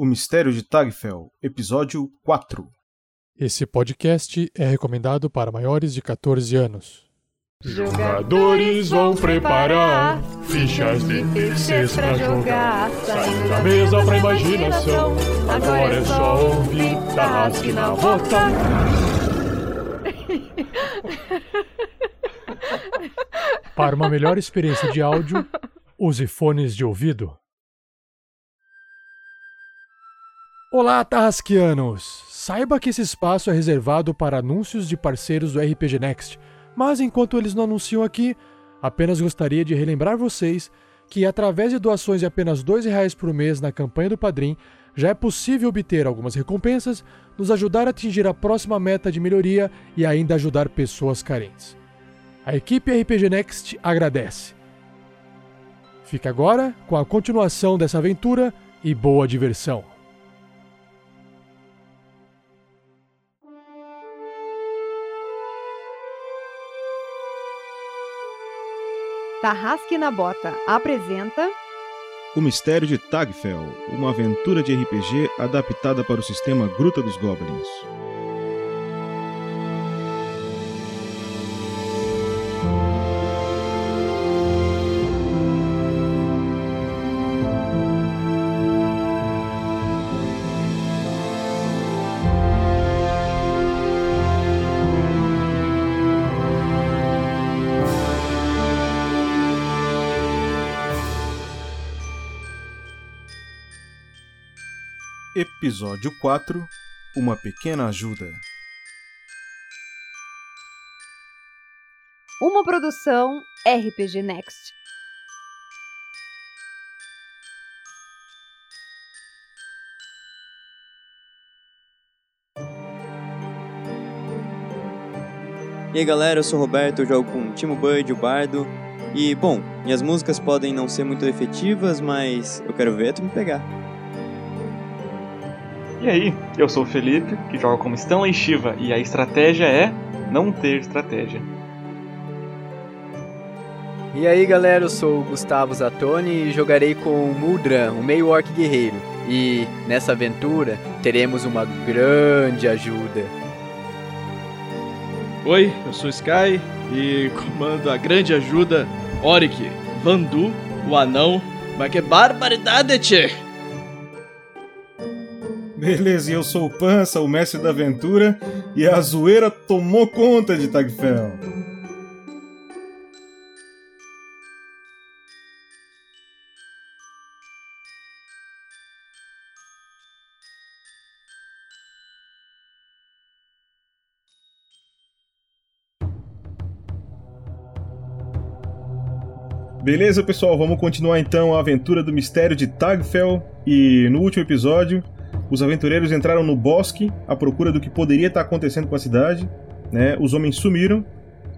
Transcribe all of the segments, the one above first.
O Mistério de Tagfell, Episódio 4 Esse podcast é recomendado para maiores de 14 anos. Jogadores vão preparar fichas de terceiros pra jogar. Saindo da mesa pra imaginação. Agora é só ouvir Tarrasque na bota. Para uma melhor experiência de áudio, use fones de ouvido. Olá, Tarrasquianos! Saiba que esse espaço é reservado para anúncios de parceiros do RPG Next, mas enquanto eles não anunciam aqui, apenas gostaria de relembrar vocês que, através de doações de apenas R$ reais por mês na campanha do Padrim, já é possível obter algumas recompensas, nos ajudar a atingir a próxima meta de melhoria e ainda ajudar pessoas carentes. A equipe RPG Next agradece. Fica agora com a continuação dessa aventura e boa diversão. Tarrasque na Bota apresenta O Mistério de Tagfell, uma aventura de RPG adaptada para o sistema Gruta dos Goblins. Episódio 4 Uma Pequena Ajuda. uma produção RPG Next. E aí galera, eu sou o Roberto, eu jogo com o Timo Bud, o Bardo. E bom, minhas músicas podem não ser muito efetivas, mas eu quero ver tu me pegar. E aí, eu sou o Felipe, que joga como Stanley Shiva, e a estratégia é não ter estratégia. E aí galera, eu sou o Gustavo Zatoni e jogarei com o Muldran, o meio orc guerreiro. E nessa aventura teremos uma grande ajuda. Oi, eu sou o Sky e comando a grande ajuda Oric, Vandu, o anão. Mas que barbaridade, tchê! Beleza, e eu sou o Pança, o mestre da aventura, e a zoeira tomou conta de Tagfell. Beleza, pessoal, vamos continuar então a aventura do mistério de Tagfell. E no último episódio, os aventureiros entraram no bosque à procura do que poderia estar acontecendo com a cidade. Né? Os homens sumiram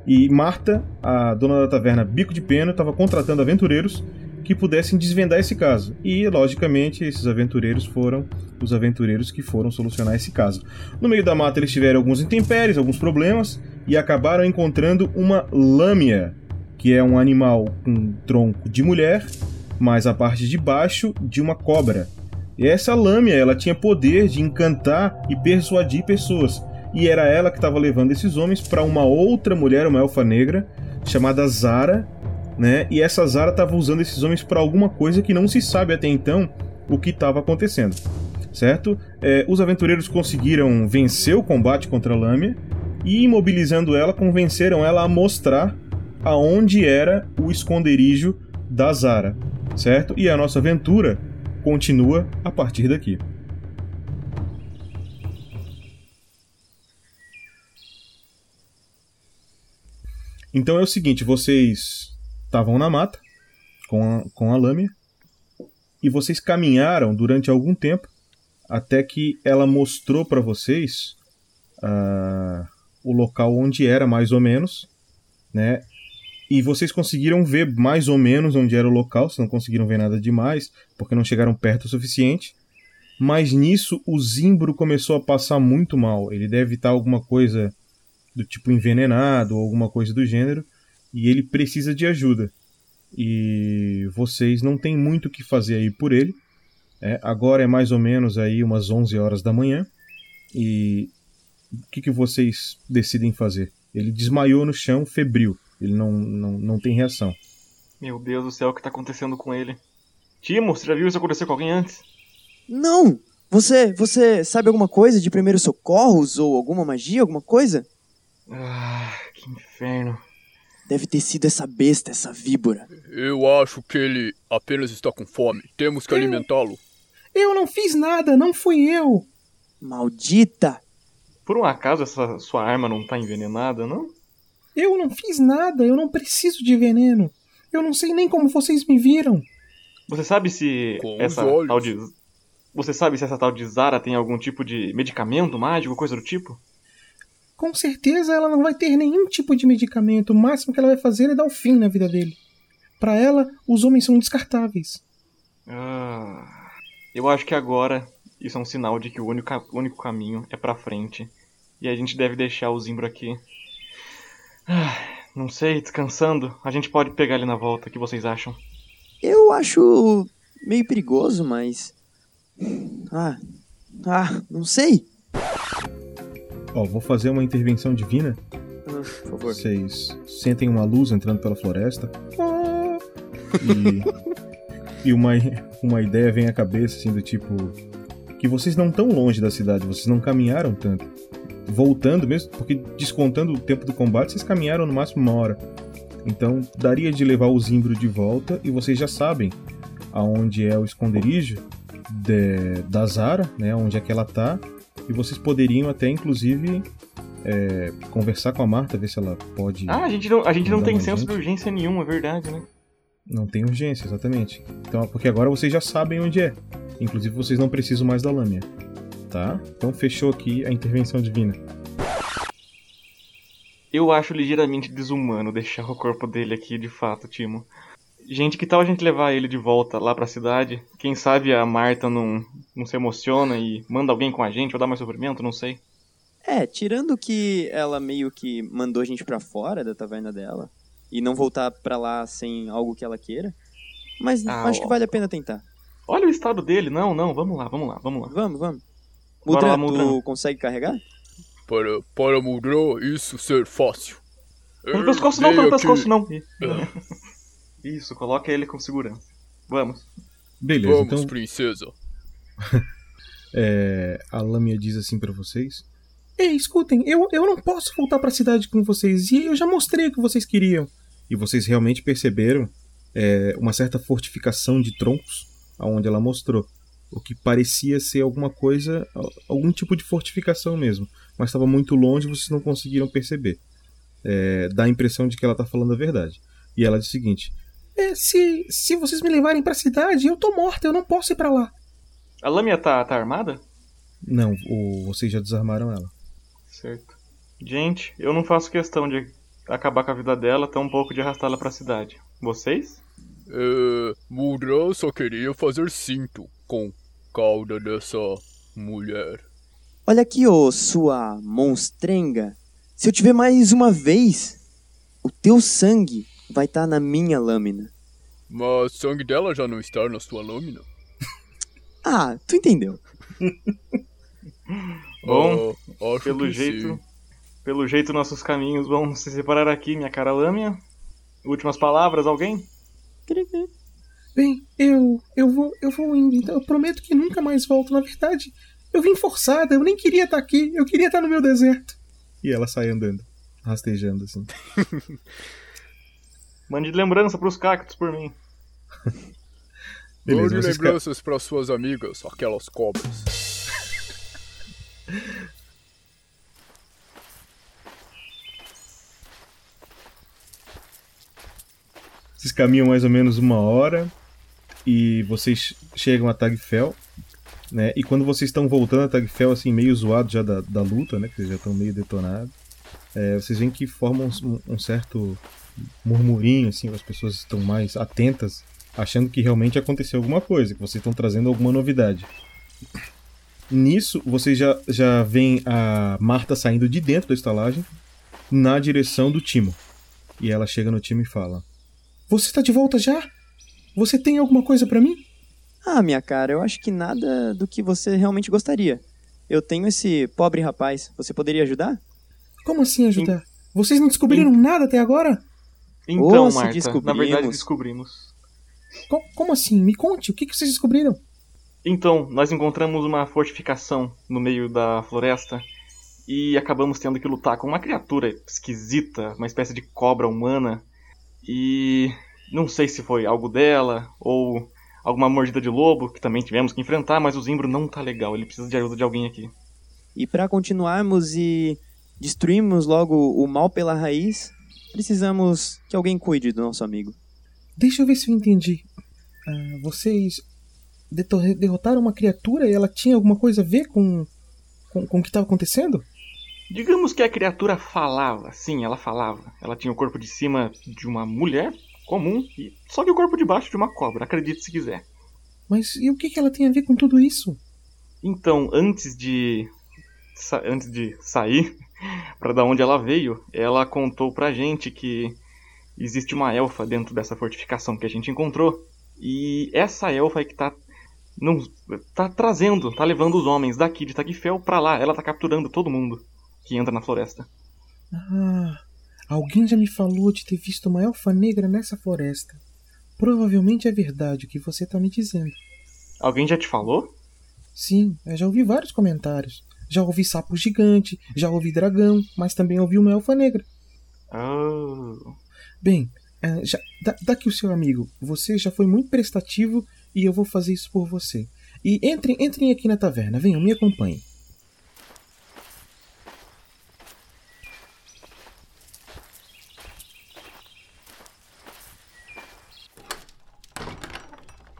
e Marta, a dona da taverna Bico de Pena, estava contratando aventureiros que pudessem desvendar esse caso. E, logicamente, esses aventureiros foram os aventureiros que foram solucionar esse caso. No meio da mata eles tiveram alguns intempéries, alguns problemas e acabaram encontrando uma lâmia, que é um animal com tronco de mulher, mas a parte de baixo de uma cobra. E essa lâmina, ela tinha poder de encantar e persuadir pessoas. E era ela que estava levando esses homens para uma outra mulher, uma elfa negra, chamada Zara, né? E essa Zara estava usando esses homens para alguma coisa que não se sabe até então o que estava acontecendo, certo? É, os aventureiros conseguiram vencer o combate contra a Lâmia e, imobilizando ela, convenceram ela a mostrar aonde era o esconderijo da Zara, certo? E a nossa aventura continua a partir daqui. Então é o seguinte, vocês estavam na mata com a, com a lâmina e vocês caminharam durante algum tempo até que ela mostrou para vocês uh, o local onde era mais ou menos, né? E vocês conseguiram ver mais ou menos onde era o local, se não conseguiram ver nada demais, porque não chegaram perto o suficiente. Mas nisso o Zimbro começou a passar muito mal. Ele deve estar alguma coisa do tipo envenenado ou alguma coisa do gênero, e ele precisa de ajuda. E vocês não têm muito o que fazer aí por ele, É, agora é mais ou menos aí umas 11 horas da manhã. E o que, que vocês decidem fazer? Ele desmaiou no chão, febril. Ele não, não, não tem reação. Meu Deus do céu, o que tá acontecendo com ele? Timo, você já viu isso acontecer com alguém antes? Não! Você, você sabe alguma coisa de primeiros socorros ou alguma magia, alguma coisa? Ah, que inferno. Deve ter sido essa besta, essa víbora. Eu acho que ele apenas está com fome. Temos que alimentá-lo. Eu não fiz nada, não fui eu. Maldita! Por um acaso essa sua arma não tá envenenada, não? Eu não fiz nada, eu não preciso de veneno. Eu não sei nem como vocês me viram. Você sabe se Com essa tal de. Você sabe se essa tal de Zara tem algum tipo de medicamento mágico, coisa do tipo? Com certeza ela não vai ter nenhum tipo de medicamento. O máximo que ela vai fazer é dar o fim na vida dele. Para ela, os homens são descartáveis. Ah, eu acho que agora isso é um sinal de que o único, único caminho é pra frente. E a gente deve deixar o Zimbro aqui. Ah, não sei, descansando. A gente pode pegar ele na volta. O que vocês acham? Eu acho meio perigoso, mas. Ah. Ah, não sei. Ó, vou fazer uma intervenção divina. Ah, por favor. Vocês sentem uma luz entrando pela floresta. E, e uma, uma ideia vem à cabeça, assim, do tipo. Que vocês não estão longe da cidade, vocês não caminharam tanto. Voltando mesmo, porque descontando o tempo do combate, vocês caminharam no máximo uma hora. Então daria de levar o Zimbro de volta e vocês já sabem aonde é o esconderijo de- da Zara, né? Onde é que ela tá. E vocês poderiam até, inclusive, é, conversar com a Marta, ver se ela pode. Ah, a gente não, a gente não tem senso gente? de urgência nenhuma, é verdade, né? Não tem urgência, exatamente. Então, porque agora vocês já sabem onde é. Inclusive, vocês não precisam mais da lâmina. Tá? Então, fechou aqui a intervenção divina. Eu acho ligeiramente desumano deixar o corpo dele aqui, de fato, Timo. Gente, que tal a gente levar ele de volta lá pra cidade? Quem sabe a Marta não, não se emociona e manda alguém com a gente ou dá mais sofrimento, não sei. É, tirando que ela meio que mandou a gente pra fora da taverna dela e não voltar pra lá sem algo que ela queira. Mas Ah, acho que ó. vale a pena tentar. Olha o estado dele. Não, não, vamos lá, vamos lá, vamos lá. Vamos, vamos. Bora lá, Mudra, tu consegue carregar? Para, para Mudra, isso ser fácil. No pescoço não, Veio pescoço não. Isso, coloca ele com segurança. Vamos. Beleza, Vamos, então princesa. é, a lâmina diz assim pra vocês. Ei, escutem, eu, eu não posso voltar pra cidade com vocês. E eu já mostrei o que vocês queriam. E vocês realmente perceberam é, uma certa fortificação de troncos aonde ela mostrou. O que parecia ser alguma coisa, al- algum tipo de fortificação mesmo. Mas estava muito longe e vocês não conseguiram perceber. É, dá a impressão de que ela está falando a verdade. E ela diz o seguinte: É, se, se vocês me levarem pra cidade, eu tô morta, eu não posso ir pra lá. A lâmina tá, tá armada? Não, o- vocês já desarmaram ela. Certo. Gente, eu não faço questão de acabar com a vida dela, tampouco de arrastá-la pra cidade. Vocês? É, Mudra só queria fazer cinto com cauda dessa mulher. Olha aqui, ô sua monstrenga. Se eu te ver mais uma vez, o teu sangue vai estar na minha lâmina. Mas sangue dela já não está na sua lâmina. Ah, tu entendeu. Bom, Ah, acho pelo que jeito. sim. Pelo jeito, nossos caminhos vão se separar aqui, minha cara lâmina. Últimas palavras, alguém? Bem, eu eu vou eu vou indo, então eu prometo que nunca mais volto. Na verdade, eu vim forçada, eu nem queria estar aqui, eu queria estar no meu deserto. E ela sai andando, rastejando assim. Mande lembrança pros cactos por mim. Beleza, Mande vocês ca- lembranças para suas amigas, aquelas cobras. Vocês caminham mais ou menos uma hora e vocês chegam a Tagfel, né? E quando vocês estão voltando a Tagfel, assim, meio zoado já da, da luta, né? Que vocês já estão meio detonados, é, vocês veem que formam um, um certo murmurinho, assim, as pessoas estão mais atentas, achando que realmente aconteceu alguma coisa, que vocês estão trazendo alguma novidade. Nisso, vocês já, já veem a Marta saindo de dentro da estalagem na direção do Timo. E ela chega no time e fala: Você está de volta já? Você tem alguma coisa pra mim? Ah, minha cara, eu acho que nada do que você realmente gostaria. Eu tenho esse pobre rapaz. Você poderia ajudar? Como assim ajudar? Vocês não descobriram nada até agora? Então, Ou se Marta, na descobrimos. verdade descobrimos. Co- Como assim? Me conte, o que que vocês descobriram? Então, nós encontramos uma fortificação no meio da floresta e acabamos tendo que lutar com uma criatura esquisita, uma espécie de cobra humana. E não sei se foi algo dela ou alguma mordida de lobo que também tivemos que enfrentar, mas o Zimbro não tá legal, ele precisa de ajuda de alguém aqui. E para continuarmos e destruirmos logo o mal pela raiz, precisamos que alguém cuide do nosso amigo. Deixa eu ver se eu entendi. Ah, vocês derrotaram uma criatura e ela tinha alguma coisa a ver com, com, com o que estava acontecendo? Digamos que a criatura falava, sim, ela falava. Ela tinha o corpo de cima de uma mulher comum, e só que o corpo de baixo de uma cobra, acredite se quiser. Mas e o que, que ela tem a ver com tudo isso? Então, antes de antes de sair para da onde ela veio, ela contou pra gente que existe uma elfa dentro dessa fortificação que a gente encontrou. E essa elfa é que tá não tá trazendo, tá levando os homens daqui de Tagfel pra lá. Ela tá capturando todo mundo que entra na floresta. Ah, alguém já me falou de ter visto uma elfa negra nessa floresta. Provavelmente é verdade o que você está me dizendo. Alguém já te falou? Sim, eu já ouvi vários comentários. Já ouvi sapo gigante, já ouvi dragão, mas também ouvi uma elfa negra. Oh. Bem, eh, já, dá, dá aqui o seu amigo. Você já foi muito prestativo e eu vou fazer isso por você. E entrem, entrem aqui na taverna. Venham, me acompanhem.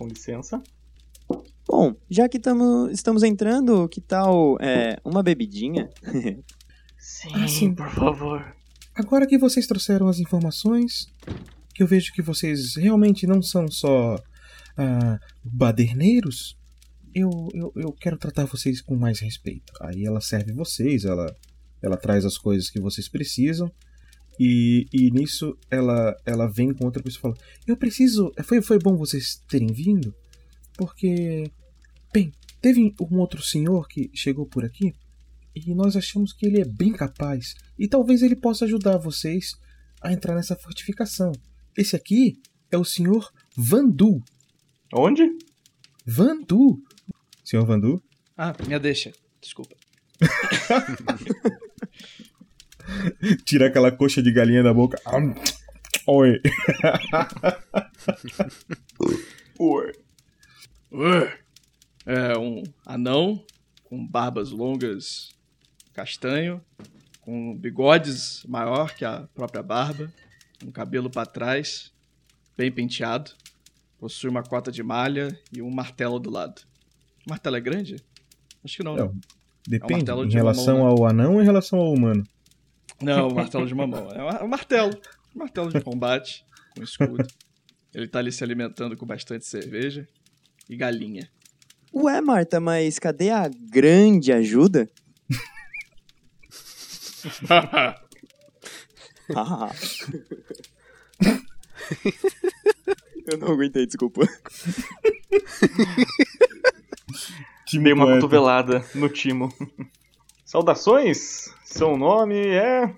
Com licença. Bom, já que tamo, estamos entrando, que tal é, uma bebidinha? Sim, Ah, sim. por favor. Agora que vocês trouxeram as informações, que eu vejo que vocês realmente não são só ah, baderneiros, eu, eu, eu quero tratar vocês com mais respeito. Aí ela serve vocês, ela, ela traz as coisas que vocês precisam. E, e nisso ela, ela vem com outra pessoa e fala: Eu preciso. Foi, foi bom vocês terem vindo, porque. Bem, teve um outro senhor que chegou por aqui e nós achamos que ele é bem capaz e talvez ele possa ajudar vocês a entrar nessa fortificação. Esse aqui é o senhor Vandu. Onde? Vandu. Senhor Vandu? Ah, minha deixa. Desculpa. Tira aquela coxa de galinha da boca. Am, Oi. Oi. É um anão com barbas longas castanho, com bigodes maior que a própria barba, um cabelo para trás, bem penteado, possui uma cota de malha e um martelo do lado. O martelo é grande? Acho que não. Não. né? Depende. martelo em de uma relação mão, né? ao anão ou em relação ao humano? Não, o martelo de mamão. É um- é um martelo. Um martelo de combate, com escudo. Ele tá ali se alimentando com bastante cerveja e galinha. Ué, Marta, mas cadê a grande ajuda? Ah. Eu não aguentei, desculpa. Dei uma poeta. cotovelada no timo. Saudações! Seu nome é.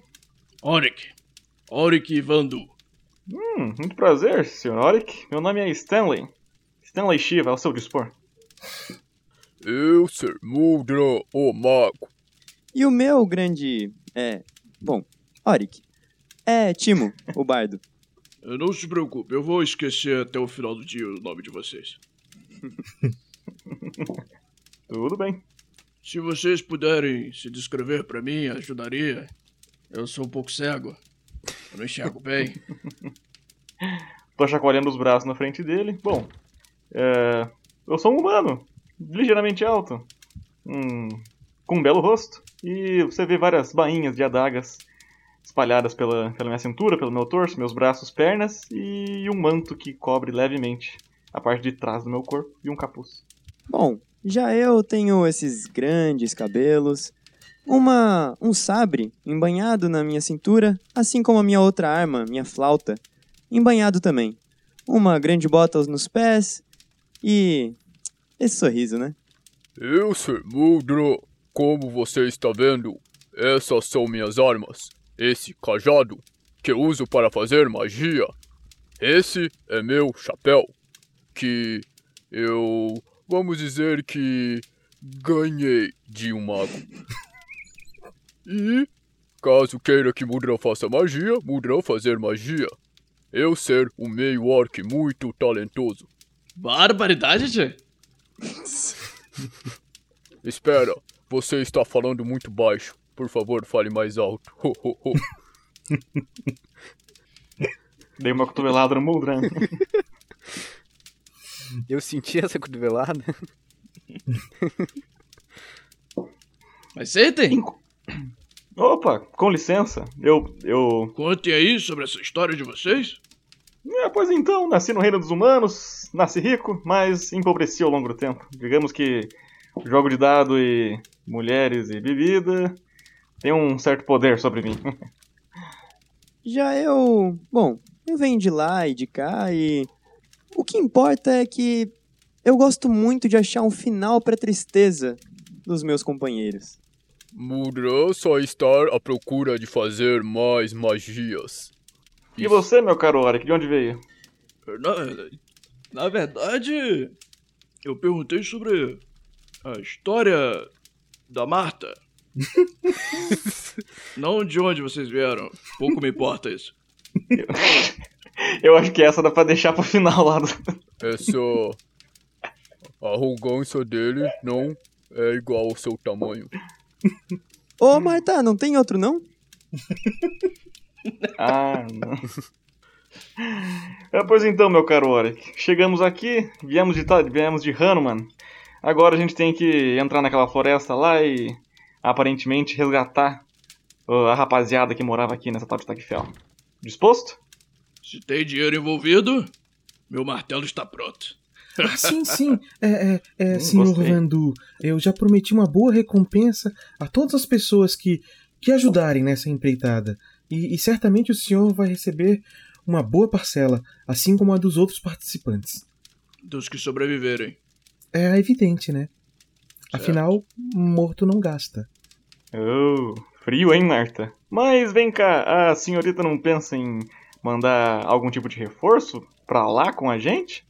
Oric. Oric Vandu. Hum, muito prazer, Sr. Oric. Meu nome é Stanley. Stanley Shiva, ao seu dispor. Eu ser Mudra, o mago. E o meu grande. É. Bom, Oric. É Timo, o bardo. Não se preocupe, eu vou esquecer até o final do dia o nome de vocês. Tudo bem. Se vocês puderem se descrever pra mim, ajudaria. Eu sou um pouco cego. Eu não enxergo bem. Tô chacoalhando os braços na frente dele. Bom, é... eu sou um humano, ligeiramente alto, hum, com um belo rosto, e você vê várias bainhas de adagas espalhadas pela, pela minha cintura, pelo meu torso, meus braços, pernas, e um manto que cobre levemente a parte de trás do meu corpo e um capuz. Bom, já eu tenho esses grandes cabelos, uma um sabre embanhado na minha cintura, assim como a minha outra arma, minha flauta, embanhado também. Uma grande bota nos pés e Esse sorriso, né? Eu, Sr. Muldra, como você está vendo, essas são minhas armas. Esse cajado, que eu uso para fazer magia. Esse é meu chapéu, que eu. Vamos dizer que. ganhei de um mago. E. Caso queira que Mudra faça magia, Mudra fazer magia. Eu ser um meio orc muito talentoso. Barbaridade, tchê. Espera, você está falando muito baixo. Por favor, fale mais alto. Ho, ho, ho. Dei uma cotovelada no Muldran. Eu senti essa cotovelada. Mas sentem. Opa, com licença. Eu. eu. Contem aí sobre essa história de vocês. É, pois então, nasci no reino dos humanos, nasci rico, mas empobreci ao longo do tempo. Digamos que jogo de dado e mulheres e bebida tem um certo poder sobre mim. Já eu. Bom, eu venho de lá e de cá e. O que importa é que eu gosto muito de achar um final pra tristeza dos meus companheiros. Mudra só estar à procura de fazer mais magias. E você, meu caro Oric, de onde veio? Na, na verdade, eu perguntei sobre a história da Marta. Não de onde vocês vieram. Pouco me importa isso. Eu acho que essa dá pra deixar pro final lá. Do... Essa arrogância dele não é igual ao seu tamanho. Ô, Marta, não tem outro não? Ah, não. É, pois então, meu caro Oric. Chegamos aqui, viemos de, viemos de Hanuman. Agora a gente tem que entrar naquela floresta lá e aparentemente resgatar ó, a rapaziada que morava aqui nessa tal de Tagfell. Disposto? Se tem dinheiro envolvido, meu martelo está pronto. Ah, sim, sim. É, é, é, Hum, senhor. Vandu, eu já prometi uma boa recompensa a todas as pessoas que, que ajudarem nessa empreitada. E, e certamente o senhor vai receber uma boa parcela, assim como a dos outros participantes. Dos que sobreviverem. É evidente, né? Afinal, morto não gasta. Oh, frio, hein, Marta? Mas vem cá, a senhorita não pensa em mandar algum tipo de reforço pra lá com a gente?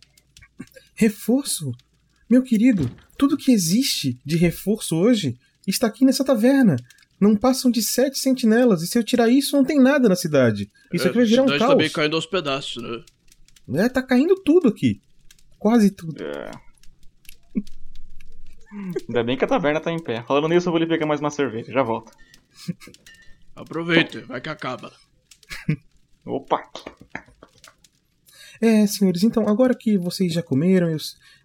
Reforço? Meu querido, tudo que existe de reforço hoje está aqui nessa taverna. Não passam de sete sentinelas, e se eu tirar isso, não tem nada na cidade. Isso É, aqui vai virar a um cidade tá caos. caindo aos pedaços, né? É, tá caindo tudo aqui. Quase tudo. É. Ainda bem que a taverna tá em pé. Falando nisso, eu vou lhe pegar mais uma cerveja. Já volto. Aproveita, vai que acaba. Opa! É, senhores, então, agora que vocês já comeram, eu,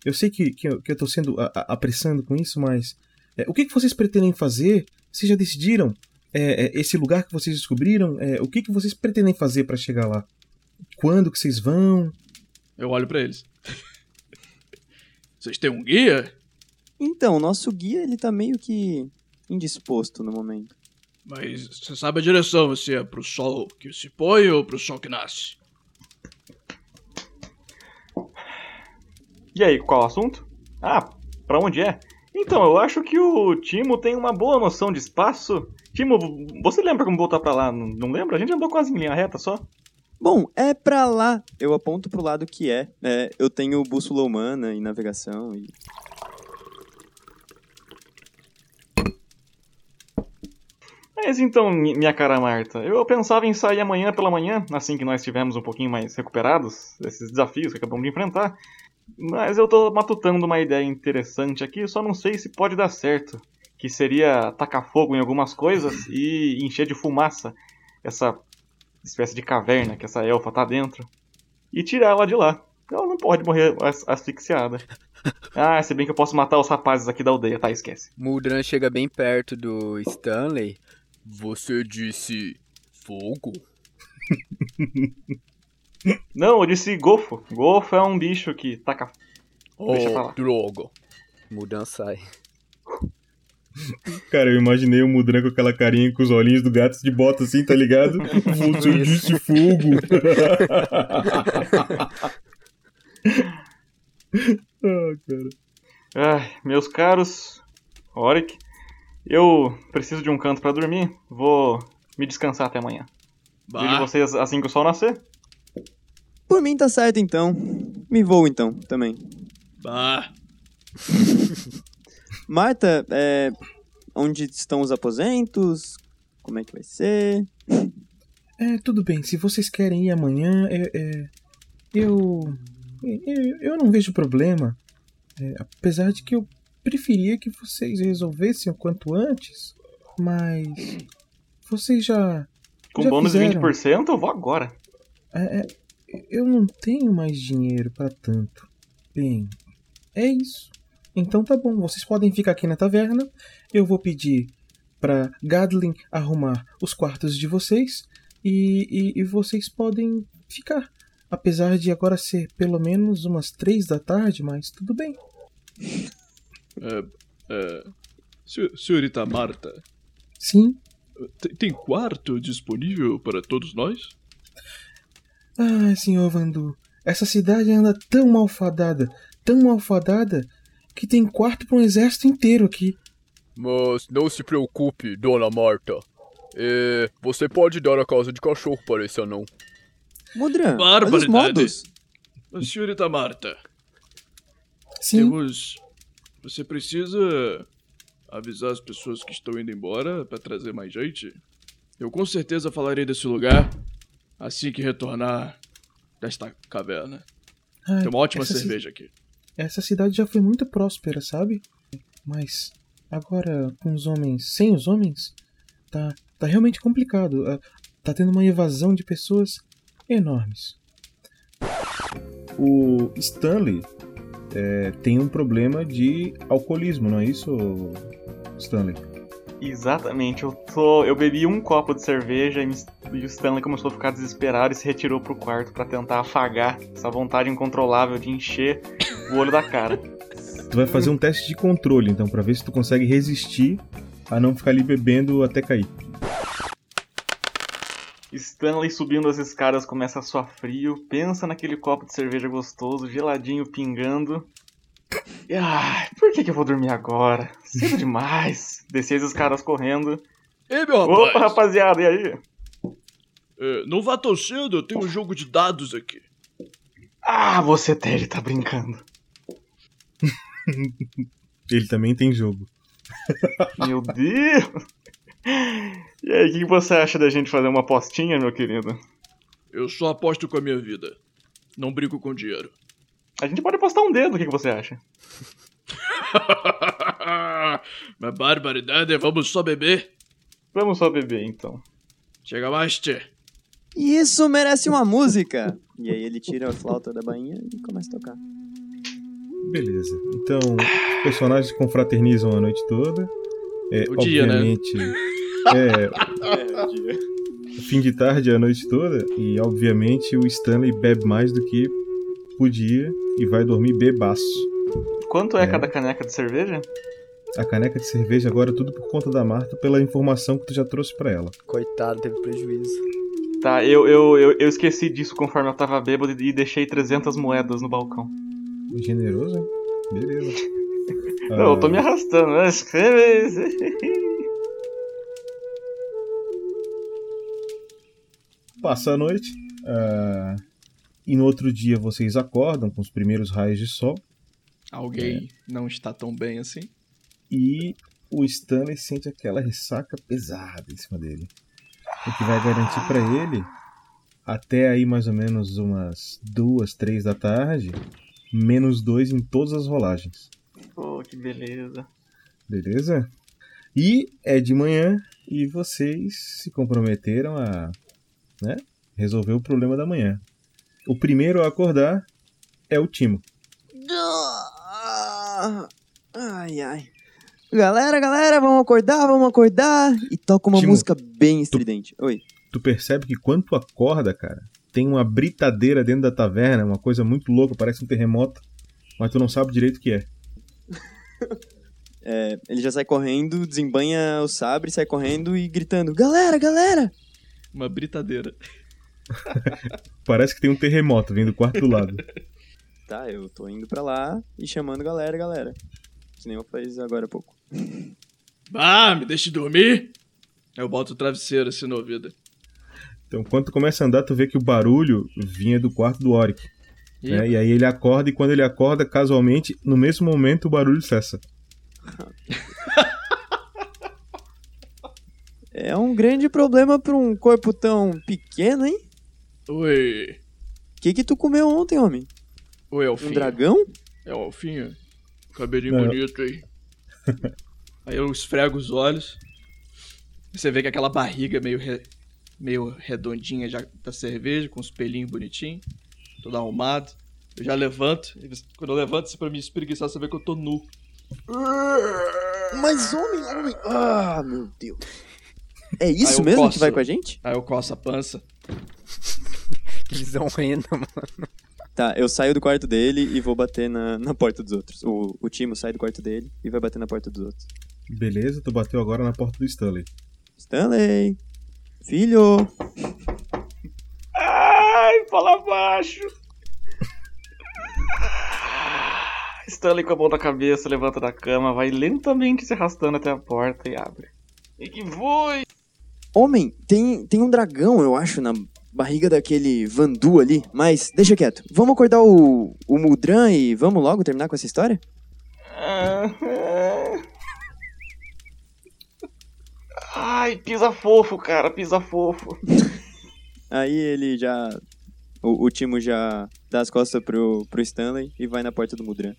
eu sei que, que, eu, que eu tô sendo a- a- apressando com isso, mas é, o que, que vocês pretendem fazer? Vocês já decidiram é, é, esse lugar que vocês descobriram? É, o que, que vocês pretendem fazer pra chegar lá? Quando que vocês vão? Eu olho pra eles. Vocês têm um guia? Então, o nosso guia, ele tá meio que indisposto no momento. Mas você sabe a direção, se é pro sol que se põe ou pro sol que nasce. E aí, qual o assunto? Ah, pra onde é? Então, eu acho que o Timo tem uma boa noção de espaço. Timo, você lembra como voltar pra lá? Não, não lembra? A gente andou quase em linha reta só. Bom, é pra lá. Eu aponto pro lado que é. É, eu tenho bússola humana e navegação e. Mas então, mi- minha cara Marta, eu pensava em sair amanhã pela manhã, assim que nós estivermos um pouquinho mais recuperados desses desafios que acabamos de enfrentar. Mas eu tô matutando uma ideia interessante aqui, só não sei se pode dar certo. Que seria tacar fogo em algumas coisas e encher de fumaça essa espécie de caverna que essa elfa tá dentro. E tirar ela de lá. Ela não pode morrer as- asfixiada. Ah, se bem que eu posso matar os rapazes aqui da aldeia, tá? Esquece. Muldran chega bem perto do Stanley. Você disse fogo? Não, eu disse golfo. Golfo é um bicho que taca. Deixa pra Oh, lá. droga. Muldran sai. Cara, eu imaginei o Mudran com aquela carinha com os olhinhos do gato de bota assim, tá ligado? Você disse fogo. ah, cara. Ai, meus caros, Oric, eu preciso de um canto pra dormir. Vou me descansar até amanhã. Vejo Bah, vocês assim que o sol nascer. Por mim tá certo então. Me vou então, também. bah. Marta, é, onde estão os aposentos? Como é que vai ser? É, tudo bem. Se vocês querem ir amanhã, é, é, eu, eu. Eu não vejo problema. É, apesar de que eu preferia que vocês resolvessem o quanto antes. Mas. Vocês já. Com já bônus de fizeram. 20%, eu vou agora. É, é, eu não tenho mais dinheiro para tanto. Bem, é isso. Então tá bom, vocês podem ficar aqui na taverna. Eu vou pedir pra Gadlin arrumar os quartos de vocês e, e, e vocês podem ficar. Apesar de agora ser pelo menos umas três da tarde, mas tudo bem. É, é, senhor- senhorita Marta, Sim. tem, tem quarto disponível para todos nós? Ah, senhor Vandu, essa cidade anda tão malfadada, tão malfadada, que tem quarto para um exército inteiro aqui. Mas não se preocupe, dona Marta. É, você pode dar a casa de cachorro para esse anão. Olha os Barbaridade. modos. Senhorita Marta, Sim. temos. Você precisa avisar as pessoas que estão indo embora para trazer mais gente? Eu com certeza falarei desse lugar assim que retornar desta caverna. Ai, Tem uma ótima cerveja aqui. Essa cidade já foi muito próspera, sabe? Mas agora com os homens, sem os homens, tá, tá realmente complicado. Ah, Tá tendo uma evasão de pessoas enormes. O Stanley é, tem um problema de alcoolismo, não é isso, Stanley? Exatamente, eu tô. Eu bebi um copo de cerveja e, me- e o Stanley começou a ficar desesperado e se retirou pro quarto pra tentar afagar essa vontade incontrolável de encher o olho da cara. Tu vai fazer um teste de controle, então, pra ver se tu consegue resistir a não ficar ali bebendo até cair. Stanley subindo as escadas começa a suar frio, pensa naquele copo de cerveja gostoso, geladinho pingando. E, ai, por que, que eu vou dormir agora? Cedo demais. Desci as escadas correndo. Ei, meu rapaz! Opa, rapaziada, e aí? é, não vá tão cedo, eu tenho um jogo de dados aqui. Ah, você Ted tá brincando. Ele também tem jogo. Meu Deus! E aí, o que você acha da gente fazer uma apostinha, meu querido? Eu só aposto com a minha vida. Não brinco com dinheiro. A gente pode apostar um dedo, o que você acha? Mas barbaridade, vamos só beber? Vamos só beber, então. Chega mais, tchê. Isso merece uma música! E aí ele tira a flauta da bainha e começa a tocar. Beleza. Então, os personagens confraternizam a noite toda. É, O dia, né? É, o fim de tarde a noite toda. E, obviamente, o Stanley bebe mais do que podia e vai dormir bebaço. Quanto é, É. cada caneca de cerveja? A caneca de cerveja agora tudo por conta da Marta, pela informação que tu já trouxe pra ela. Coitado, teve prejuízo. Tá, eu, eu, eu, eu esqueci disso conforme eu tava bêbado e deixei 300 moedas no balcão. Generoso, hein? Beleza. Não, eu tô Ah, me arrastando. né? Passa a noite. ah, e no outro dia vocês acordam com os primeiros raios de sol. Alguém não está tão bem assim? E o Stanley sente aquela ressaca pesada em cima dele. O que vai garantir pra ele, até aí mais ou menos umas duas, três da tarde, menos dois em todas as rolagens. Pô, que beleza. Beleza? E é de manhã e vocês se comprometeram a né, resolver o problema da manhã. O primeiro a acordar é o Timo. Ah, Ai, ai. Galera, galera, vamos acordar, vamos acordar. E toca uma Timo, música bem estridente. Oi. Tu percebe que quando tu acorda, cara, tem uma britadeira dentro da taverna, uma coisa muito louca, parece um terremoto, mas tu não sabe direito o que é. É, ele já sai correndo, desembanha o sabre, sai correndo e gritando: Galera, galera! Uma britadeira. Parece que tem um terremoto vindo do quarto do lado. Tá, eu tô indo pra lá e chamando galera, galera. Que nem eu fiz agora há pouco. Ah, me deixe dormir. Eu boto o travesseiro assim no ouvido. Então, quando tu começa a andar, tu vê que o barulho vinha do quarto do Oric. Né? E aí ele acorda, e quando ele acorda, casualmente, no mesmo momento o barulho cessa. É um grande problema pra um corpo tão pequeno, hein? Oi. O que que tu comeu ontem, homem? Oi, Um Elfinho. dragão? É o Elfinho. Cabelinho Não. bonito aí. aí eu esfrego os olhos. Você vê que aquela barriga meio, re- meio redondinha já da cerveja, com os pelinhos bonitinhos. Todo arrumado. Eu já levanto. e você- Quando eu levanto, assim, pra me espreguiçar, você vê que eu tô nu. Mas homem, homem. Ah, meu Deus. É isso mesmo que coço. vai com a gente? Aí eu coço a pança. Que visão renda, mano. Tá, eu saio do quarto dele e vou bater na, na porta dos outros. O, o Timo sai do quarto dele e vai bater na porta dos outros. Beleza, tu bateu agora na porta do Stanley. Stanley! Filho! Ai, fala baixo. Stanley com a mão na cabeça, levanta da cama, vai lentamente se arrastando até a porta e abre. E que foi? Homem, tem, tem um dragão, eu acho, na barriga daquele Vandu ali. Mas deixa quieto. Vamos acordar o, o Muldran e vamos logo terminar com essa história? Ai, pisa fofo, cara, pisa fofo. Aí ele já. O, o Timo já dá as costas pro, pro Stanley e vai na porta do Muldran.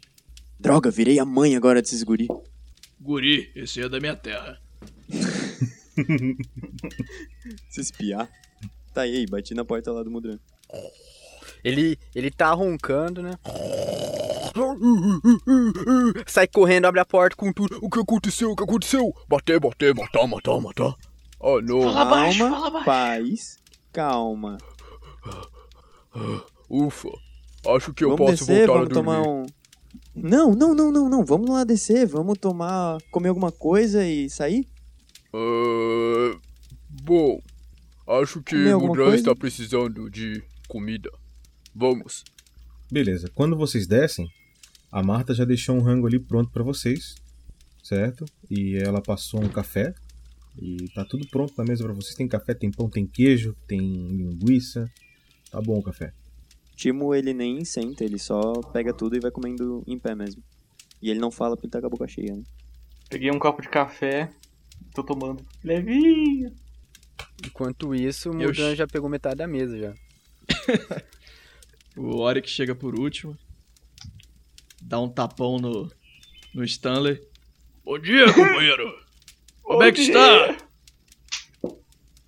Droga, virei a mãe agora desses guri. Guri, esse é da minha terra. Se espiar. Tá aí, bati na porta lá do Mudran. Ele, ele tá roncando, né? Sai correndo, abre a porta com tudo. O que aconteceu? O que aconteceu? Bater, bater, matar, matar, matar. Oh, não. Fala baixo, Calma, fala baixo. paz, calma. Ufa. Acho que eu vamos posso descer, voltar vamos a dormir. tomar um. Não, não, não, não, não. Vamos lá descer, vamos tomar. comer alguma coisa e sair? Ah, bom, acho que Comer o alguma coisa? está precisando de comida. Vamos. Beleza, quando vocês descem, a Marta já deixou um rango ali pronto pra vocês, certo? E ela passou um café e tá tudo pronto na mesa pra vocês. Tem café, tem pão, tem queijo, tem linguiça. Tá bom o café. Timo, ele nem senta, ele só pega tudo e vai comendo em pé mesmo. E ele não fala porque ele tá com a boca cheia, né? Peguei um copo de café, tô tomando levinho. Enquanto isso, o Mudan já pegou metade da mesa já. O Oric chega por último. Dá um tapão no, no Stanley. Bom dia, companheiro. Como é que está?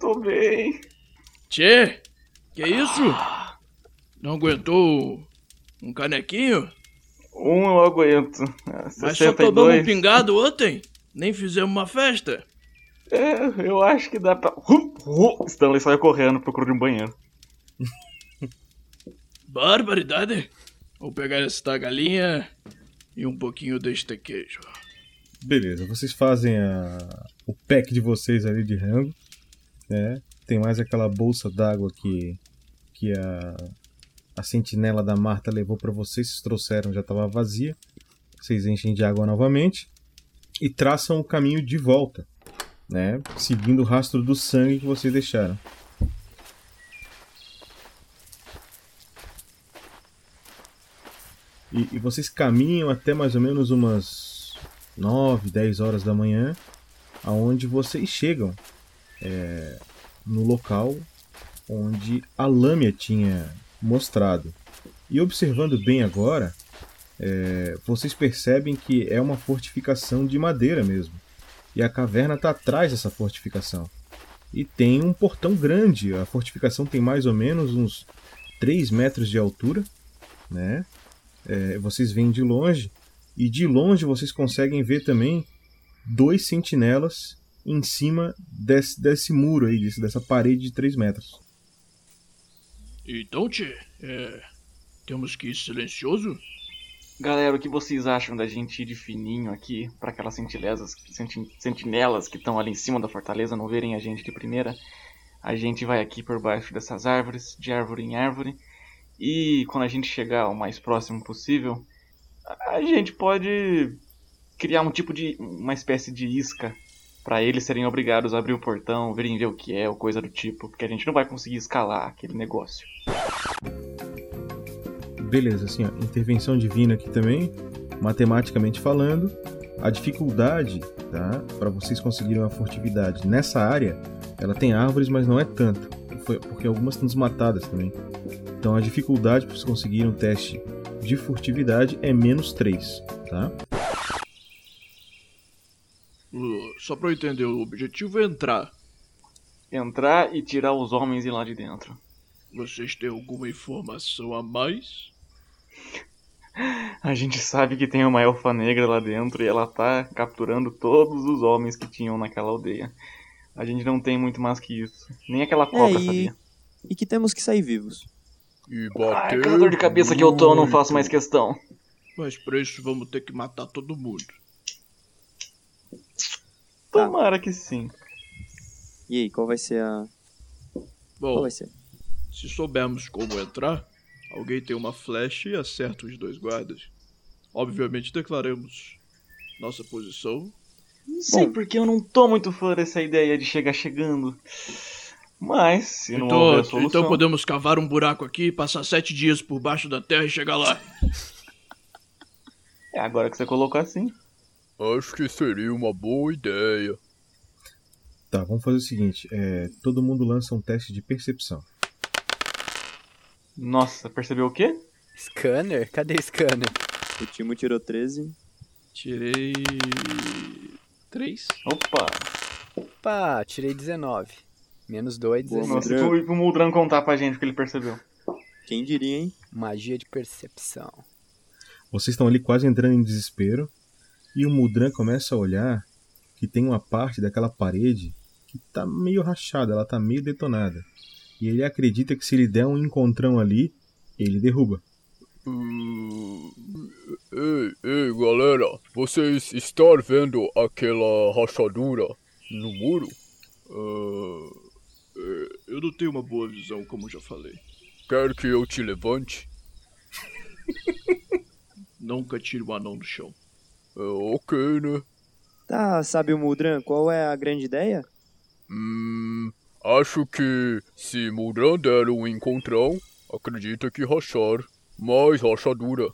Tô bem. Tchê, que isso? Não aguentou um canequinho? Um eu aguento. Ah, Mas só tomamos um 62. pingado ontem? Nem fizemos uma festa? É, eu acho que dá pra. Hu, hu. Stanley sai correndo, procura de um banheiro. Barbaridade. Vou pegar esta galinha e um pouquinho deste queijo. Beleza, vocês fazem a... o pack de vocês ali de rango, né? Tem mais aquela bolsa d'água que, que a... a sentinela da Marta levou pra vocês, vocês trouxeram, já estava vazia. Vocês enchem de água novamente e traçam o caminho de volta, né? Seguindo o rastro do sangue que vocês deixaram. E, e vocês caminham até mais ou menos umas 9, 10 horas da manhã, aonde vocês chegam é, no local onde a Lâmia tinha mostrado. E observando bem agora, é, vocês percebem que é uma fortificação de madeira mesmo. E a caverna está atrás dessa fortificação. E tem um portão grande. A fortificação tem mais ou menos uns 3 metros de altura. Né? É, vocês veem de longe. E de longe vocês conseguem ver também dois sentinelas em cima desse, desse muro aí, desse- dessa parede de 3 metros. Então, Tchê, é, temos que ir silencioso? Galera, o que vocês acham da gente ir de fininho aqui pra aquelas sentinelas, senti- sentinelas que estão ali em cima da fortaleza não verem a gente de primeira? A gente vai aqui por baixo dessas árvores, de árvore em árvore, e quando a gente chegar o mais próximo possível, a- gente pode criar um tipo de. uma espécie de isca para eles serem obrigados a abrir o portão, virem ver o que é, ou coisa do tipo, porque a gente não vai conseguir escalar aquele negócio. Beleza, assim, ó, intervenção divina aqui também, matematicamente falando, a dificuldade, tá, para vocês conseguirem uma furtividade nessa área, ela tem árvores, mas não é tanto, foi porque algumas estão desmatadas também. Então a dificuldade para vocês conseguirem um teste de furtividade é menos 3, tá? Uh, só pra eu entender, o objetivo é entrar. Entrar e tirar os homens de lá de dentro. Vocês têm alguma informação a mais? A gente sabe que tem uma elfa negra lá dentro e ela tá capturando todos os homens que tinham naquela aldeia. A gente não tem muito mais que isso. Nem aquela cobra, é, e... sabia? E que temos que sair vivos. E Ai, bater. aquela dor de cabeça que eu tô, eu não faço mais questão. Mas pra isso vamos ter que matar todo mundo. Tomara que sim. E aí, qual vai ser a. Qual Bom, vai ser? se soubermos como entrar, alguém tem uma flecha e acerta os dois guardas. Obviamente declaramos nossa posição. Não sei porque eu não tô muito fã dessa ideia de chegar chegando. Mas, se não houver Então, solução... então podemos cavar um buraco aqui, passar sete dias por baixo da terra e chegar lá. É agora que você colocou assim. Acho que seria uma boa ideia. Tá, vamos fazer o seguinte, é, todo mundo lança um teste de percepção. Nossa, percebeu o quê? Scanner? Cadê o scanner? O Timo tirou 13. Tirei. Três. Opa! Opa, tirei 19. Menos 2, Boa, 16. Nossa, e pro, pro Muldran contar pra gente o que ele percebeu. Quem diria, hein? Magia de percepção. Vocês estão ali quase entrando em desespero e o Mudran começa a olhar que tem uma parte daquela parede que tá meio rachada, ela tá meio detonada. E ele acredita que se ele der um encontrão ali, ele derruba. Hum, Ei, ei, galera, vocês estão vendo aquela rachadura no muro? Ah, é, eu não tenho uma boa visão, como já falei. Quer que eu te levante? Nunca tire o anão do chão. É, ok, né? Tá, sabe o Mudran, qual é a grande ideia? Hum, acho que se Muran der um encontrão, acredita que rachar mais rachadura.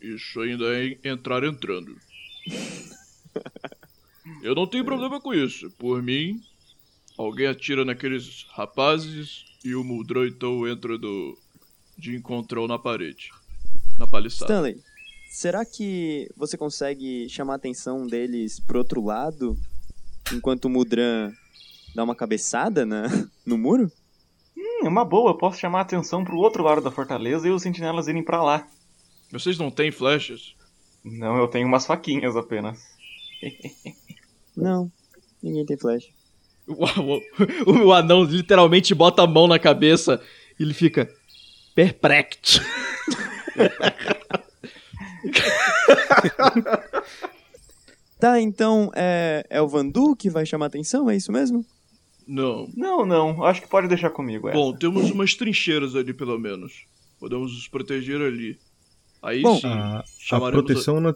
Isso ainda é entrar entrando. Eu não tenho problema com isso. Por mim, alguém atira naqueles rapazes e o Muldran então entra do... de encontrão na parede. Na paliçada. Stanley, será que você consegue chamar a atenção deles pro outro lado enquanto o Mudran dá uma cabeçada na, no muro? Hum, é uma boa, eu posso chamar a atenção pro outro lado da fortaleza e os sentinelas irem pra lá. Vocês não têm flechas? Não, eu tenho umas faquinhas apenas. Não, ninguém tem flash. O, o- o anão literalmente bota a mão na cabeça e ele fica perplexo. Tá, então é, é o Vandu que vai chamar a atenção, é isso mesmo? Não. Não, não, acho que pode deixar comigo. essa. Bom, temos umas trincheiras ali pelo menos. Podemos nos proteger ali. Aí Bom, sim, A, a proteção na,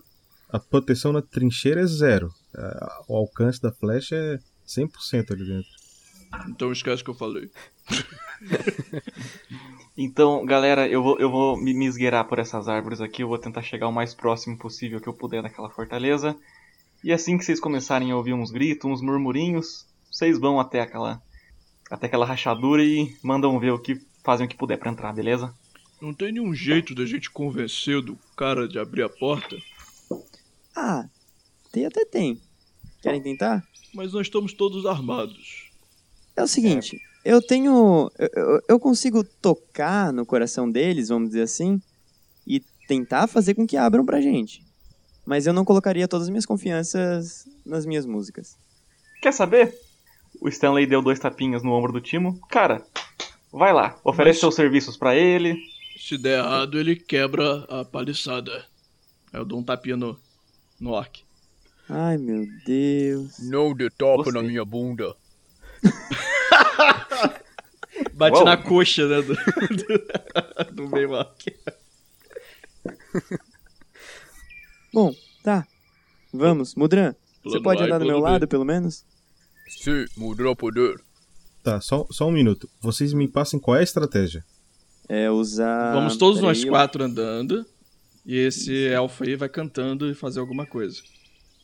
a proteção na trincheira é zero. A- O alcance da flecha é 100% ali dentro. Então esquece o que eu falei. Então, galera, eu vou, eu vou me me esgueirar por essas árvores aqui. Eu vou tentar chegar o mais próximo possível que eu puder daquela fortaleza. E assim que vocês começarem a ouvir uns gritos, uns murmurinhos, vocês vão até aquela, até aquela rachadura e mandam ver o que fazem o que puder pra entrar, beleza? Não tem nenhum jeito da gente convencer do cara de abrir a porta, Ah, tem até tem. Querem tentar? mas nós estamos todos armados. É o seguinte, eu tenho. Eu, eu- eu consigo tocar no coração deles, vamos dizer assim, e tentar fazer com que abram pra gente. Mas eu não colocaria todas as minhas confianças nas minhas músicas. Quer saber? O Stanley deu dois tapinhas no ombro do Timo. Cara, vai lá, oferece Mas- seus serviços pra ele. Se der errado, ele quebra a paliçada. Aí eu dou um tapinha no, no orc. Ai, meu Deus. Não dê tapa Gostei. na minha bunda. Bate Uau. na coxa, né? Do, do, do meio orc. Bom, tá. Vamos, Mudran. Você Plano pode A e andar do meu lado, pelo menos? Sim, Mudra poder. Tá, só, só um minuto. Vocês me passem qual é a estratégia. É usar. Vamos todos peraí, nós eu- quatro andando. E esse elfo aí vai cantando e fazer alguma coisa.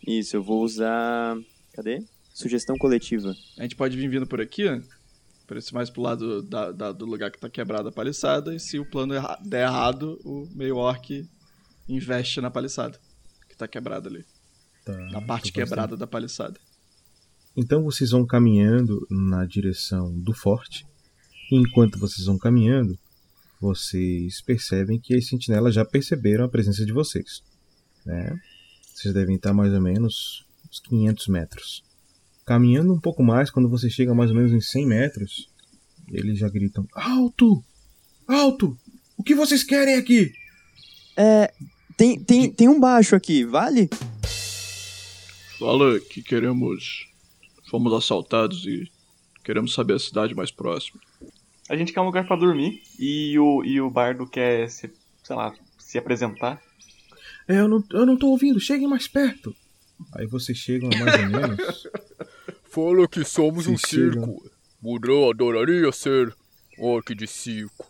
Isso, eu vou usar. Cadê? Sugestão coletiva. A gente pode vir vindo por aqui, ó. Por esse mais pro lado da- da- do lugar que tá quebrada a paliçada. E se o plano erra- der errado, o meio orc investe na paliçada. Que tá quebrada ali. Tá, Na parte quebrada da paliçada. Então vocês vão caminhando na direção do forte. E enquanto vocês vão caminhando, vocês percebem que as sentinelas já perceberam a presença de vocês. Né? Vocês devem estar mais ou menos uns 500 metros. Caminhando um pouco mais, quando você chega mais ou menos em 100 metros, eles já gritam: Alto! Alto! O que vocês querem aqui? É. Tem, tem, tem um baixo aqui, vale? Fala que queremos. Fomos assaltados e queremos saber a cidade mais próxima. A gente quer um lugar pra dormir e o, e o bardo quer, se, sei lá, se apresentar. É, eu não, eu não tô ouvindo, cheguem mais perto. Aí vocês chegam a mais ou menos. Fala que somos um chegam. circo. Mudra adoraria ser orc de circo.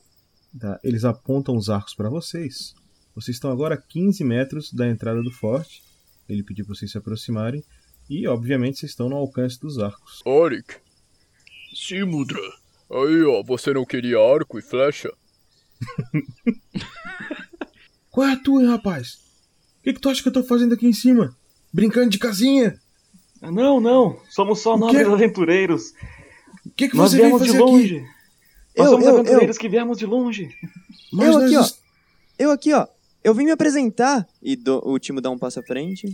Tá, eles apontam os arcos para vocês. Vocês estão agora a 15 metros da entrada do forte. Ele pediu para vocês se aproximarem. E, obviamente, vocês estão no alcance dos arcos. Oric, Sim, Mudra. aí ó, você não queria arco e flecha? Qual é a tua, hein, rapaz? O que, que tu acha que eu tô fazendo aqui em cima? Brincando de casinha? Ah, Não, não, somos só O nobres aventureiros. O que, que Nós você veio viemos de fazer longe. aqui? Nós Eu, somos eu, eu. aventureiros que viemos de longe. Mas eu nós aqui, ó. Eu aqui, ó. Eu vim me apresentar. E do- o Timo dá um passo à frente,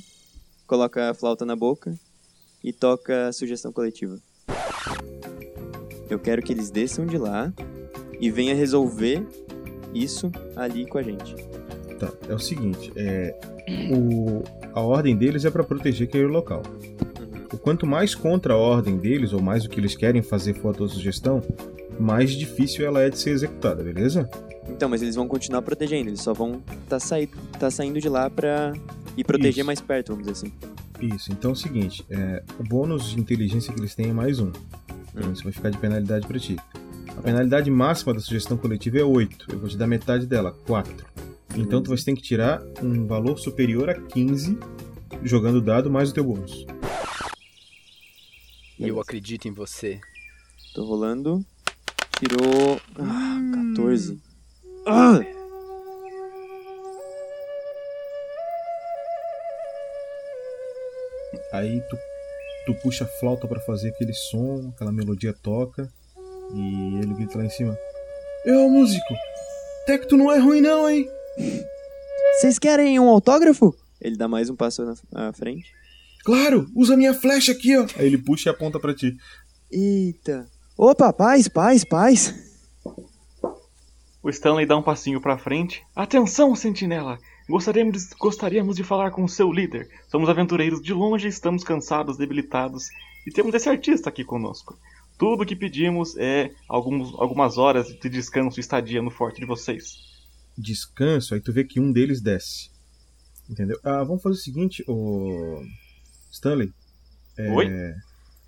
coloca a flauta na boca e toca a sugestão coletiva. Eu quero que eles desçam de lá e venha resolver isso ali com a gente. Tá, é o seguinte, é, o, a ordem deles é para proteger aquele local. O quanto mais contra a ordem deles, ou mais o que eles querem fazer for a tua sugestão, mais difícil ela é de ser executada, beleza? Então, mas eles vão continuar protegendo, eles só vão tá, saí tá saindo de lá pra ir proteger Isso. mais perto, vamos dizer assim. Isso, então é o seguinte, é, o bônus de inteligência que eles têm é mais um. Então isso vai ficar de penalidade pra ti. A penalidade máxima da sugestão coletiva é 8. Eu vou te dar metade dela, 4. Então tu vai ter que tirar um valor superior a 15 jogando o dado mais o teu bônus. Eu acredito em você. Tô rolando. Tirou. Ah, 14. Ah! Aí tu, tu puxa a flauta pra fazer aquele som, aquela melodia toca e ele grita lá em cima: Eu, músico! Até que tu não é ruim não, hein? Vocês querem um autógrafo? Ele dá mais um passo na, frente. Claro, usa minha flecha aqui, ó. Aí ele puxa e aponta pra ti. Eita. Opa, paz, paz, paz. O Stanley dá um passinho pra frente. Atenção, sentinela! Gostaríamos de, gostaríamos de falar com o seu líder. Somos aventureiros de longe, estamos cansados, debilitados e temos esse artista aqui conosco. Tudo o que pedimos é alguns, algumas horas de descanso e estadia no forte de vocês. Descanso, aí tu vê que um deles desce. Entendeu? Ah, vamos fazer o seguinte, ô. Stanley. É, Oi?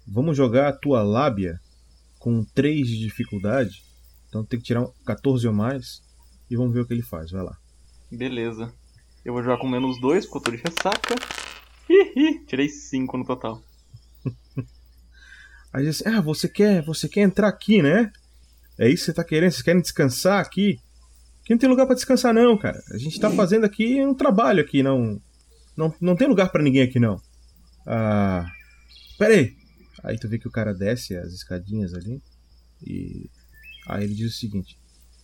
Vamos jogar a tua lábia com 3 de dificuldade. Então tem que tirar um 14 ou mais. E vamos ver o que ele faz. Vai lá. Beleza. Eu vou jogar com menos 2, porque eu tô de ressaca. Hihi, tirei 5 no total. Aí diz assim, ah, você quer, você quer entrar aqui, né? É isso que você tá querendo? Vocês querem descansar aqui? Aqui não tem lugar pra descansar não, cara. A gente tá fazendo aqui um trabalho aqui, não... Não, não tem lugar pra ninguém aqui, não. Ah... Pera aí. Aí tu vê que o cara desce as escadinhas ali. E... Aí ele diz o seguinte.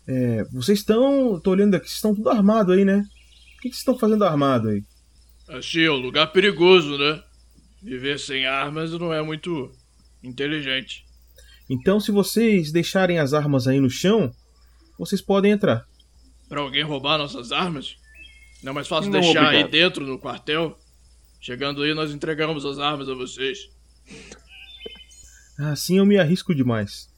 É, vocês estão... Tô olhando aqui, vocês estão tudo armado aí, né? O que, que vocês estão fazendo armado aí? Assim, é um lugar perigoso, né? Viver sem armas não é muito inteligente. Então se vocês deixarem as armas aí no chão, vocês podem entrar. Pra alguém roubar nossas armas? Não é mais fácil Não, deixar aí obrigado. dentro no quartel? Chegando aí, nós entregamos as armas a vocês. Assim eu me arrisco demais.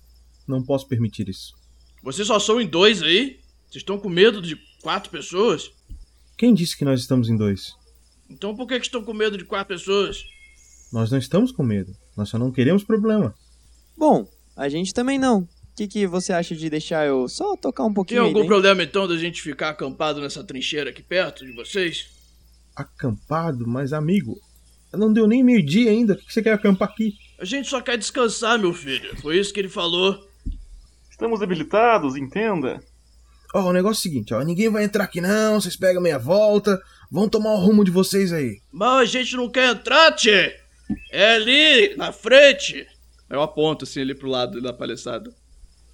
Não posso permitir isso. Vocês só são em dois aí? Vocês estão com medo de quatro pessoas? Quem disse que nós estamos em dois? Então por que, que estão com medo de quatro pessoas? Nós não estamos com medo. Nós só não queremos problema. Bom, a gente também não. O que, que você acha de deixar eu só tocar um Tem pouquinho aí algum problema então da gente ficar acampado nessa trincheira aqui perto de vocês? Acampado, mas amigo, não deu nem meio-dia ainda. O que você quer acampar aqui? A gente só quer descansar, meu filho. Foi isso que ele falou. Estamos debilitados, entenda. Ó, o negócio é o seguinte, ó. Ninguém vai entrar aqui não, vocês pegam meia volta. Vão tomar o rumo de vocês aí. Mas a gente não quer entrar, tchê. É ali, na frente. Eu aponto assim ali pro lado da palhaçada.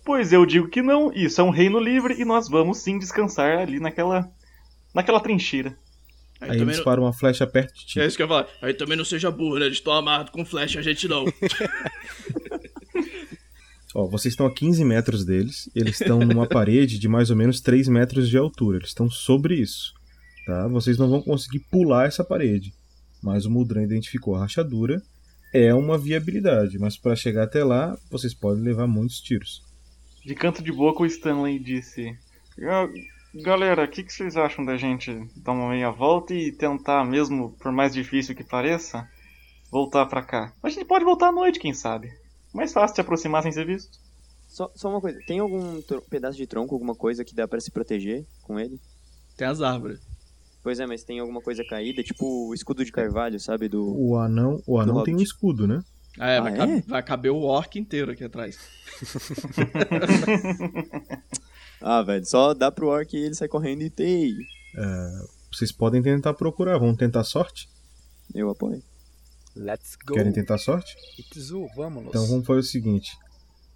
Pois eu digo que não, isso é um reino livre e nós vamos sim descansar ali naquela. naquela trincheira. Aí, ele dispara uma flecha perto de ti. É isso que eu ia falar. Aí também não seja burro, né? Eles estão amarrados com flecha, a gente não. Ó, vocês estão a 15 metros deles. Eles estão numa parede de mais ou menos 3 metros de altura. Eles estão sobre isso. Tá? Vocês não vão conseguir pular essa parede. Mas o Mudran identificou a rachadura. É uma viabilidade, mas para chegar até lá, vocês podem levar muitos tiros. De canto de boca, o Stanley disse: "Ah, Galera, o que, que vocês acham da gente dar uma meia volta e tentar, mesmo por mais difícil que pareça, voltar pra cá? A gente pode voltar à noite, quem sabe? Mais fácil se aproximar sem ser visto. Só, só uma coisa, tem algum pedaço de tronco, alguma coisa que dá pra se proteger com ele? Tem as árvores. Pois é, mas tem alguma coisa caída, tipo o escudo de carvalho, sabe? Do. O anão, o anão tem um escudo, né? Ah, é, Ah, vai, é? caber, vai caber o orc inteiro aqui atrás. Ah, velho, só dá pro orc e ele sai correndo e tei. É, vocês podem tentar procurar. Vamos tentar sorte? Eu apoio. Let's go. Querem tentar sorte? Itzu, vamos. Então vamos fazer o seguinte.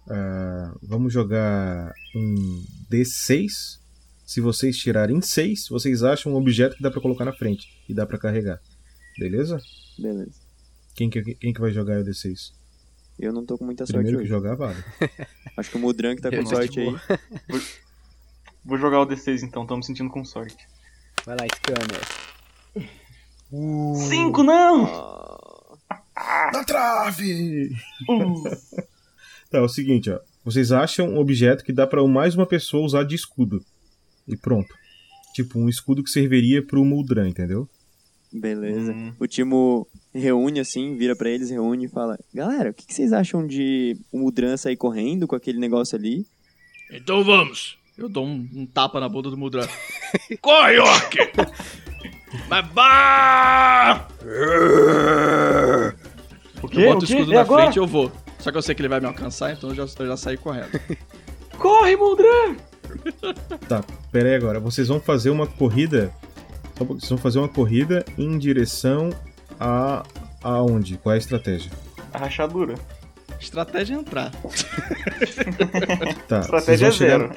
Ah, vamos jogar um D6. Se vocês tirarem 6, vocês acham um objeto que dá pra colocar na frente e dá pra carregar. Beleza? Beleza. Quem que, quem que vai jogar o D6? Eu não tô com muita sorte Primeiro que hoje. jogar, vale. Acho que o Mudran que tá com Eu tô sorte aí. boa. Vou jogar o D6 então, estamos sentindo com sorte. Vai lá, Scanner. Cinco, não! Na trave! Tá, é o seguinte, ó. Vocês acham um objeto que dá pra mais uma pessoa usar de escudo. E pronto. Tipo, um escudo que serviria pro Muldran, entendeu? Beleza. Hum. O Timo reúne assim, vira pra eles, reúne e fala: Galera, o que, que vocês acham de o Mudran sair correndo com aquele negócio ali? Então vamos. Eu dou um, um tapa na bunda do Mudran. Corre, orc! Bah! O quê? Eu boto o escudo E na agora? frente e eu vou. Só que eu sei que ele vai me alcançar, então eu já, eu já saí correndo. Corre, Muldran! Tá, pera aí agora. Vocês vão fazer uma corrida. Vocês vão fazer uma corrida em direção a. aonde? Qual é a estratégia? A rachadura. Estratégia é entrar. Tá. Estratégia é vocês vão chegar- zero.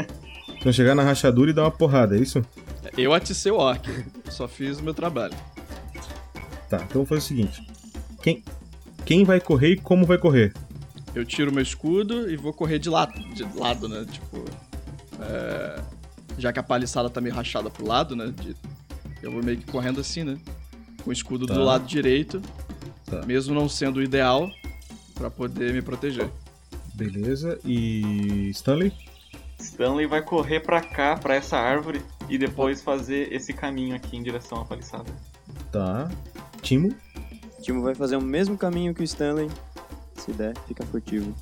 Vocês vão chegar na rachadura e dar uma porrada, é isso? Eu aticei o orc. Só fiz o meu trabalho. Tá, então vou fazer o seguinte. Quem, quem vai correr e como vai correr? Eu tiro meu escudo e vou correr de lado, de lado, né? Tipo. é, Já que a paliçada tá meio rachada pro lado, né? de- Eu vou meio que correndo assim, né? Com o escudo Tá. do lado direito. Tá. Mesmo não sendo o ideal, pra poder me proteger. Beleza. E. Stanley? Stanley vai correr pra cá, pra essa árvore, e depois fazer esse caminho aqui em direção à paliçada. Tá. Timo? O Timo vai fazer o mesmo caminho que o Stanley. Se der, fica furtivo.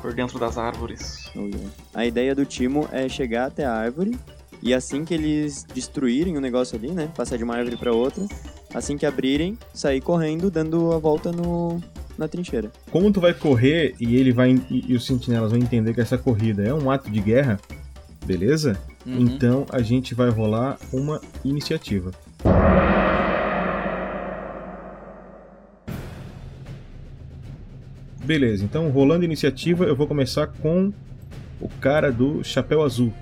Por dentro das árvores. Oh, yeah. A ideia do Timo é chegar até a árvore e assim que eles destruírem o negócio ali, né? Passar de uma árvore pra outra, assim que abrirem, sair correndo, dando a volta no na trincheira. Como tu vai correr e ele vai e, e os sentinelas vão entender que essa corrida é um ato de guerra, beleza? Uhum. Então a gente vai rolar uma iniciativa. Beleza, então rolando iniciativa, eu vou começar com o cara do chapéu azul.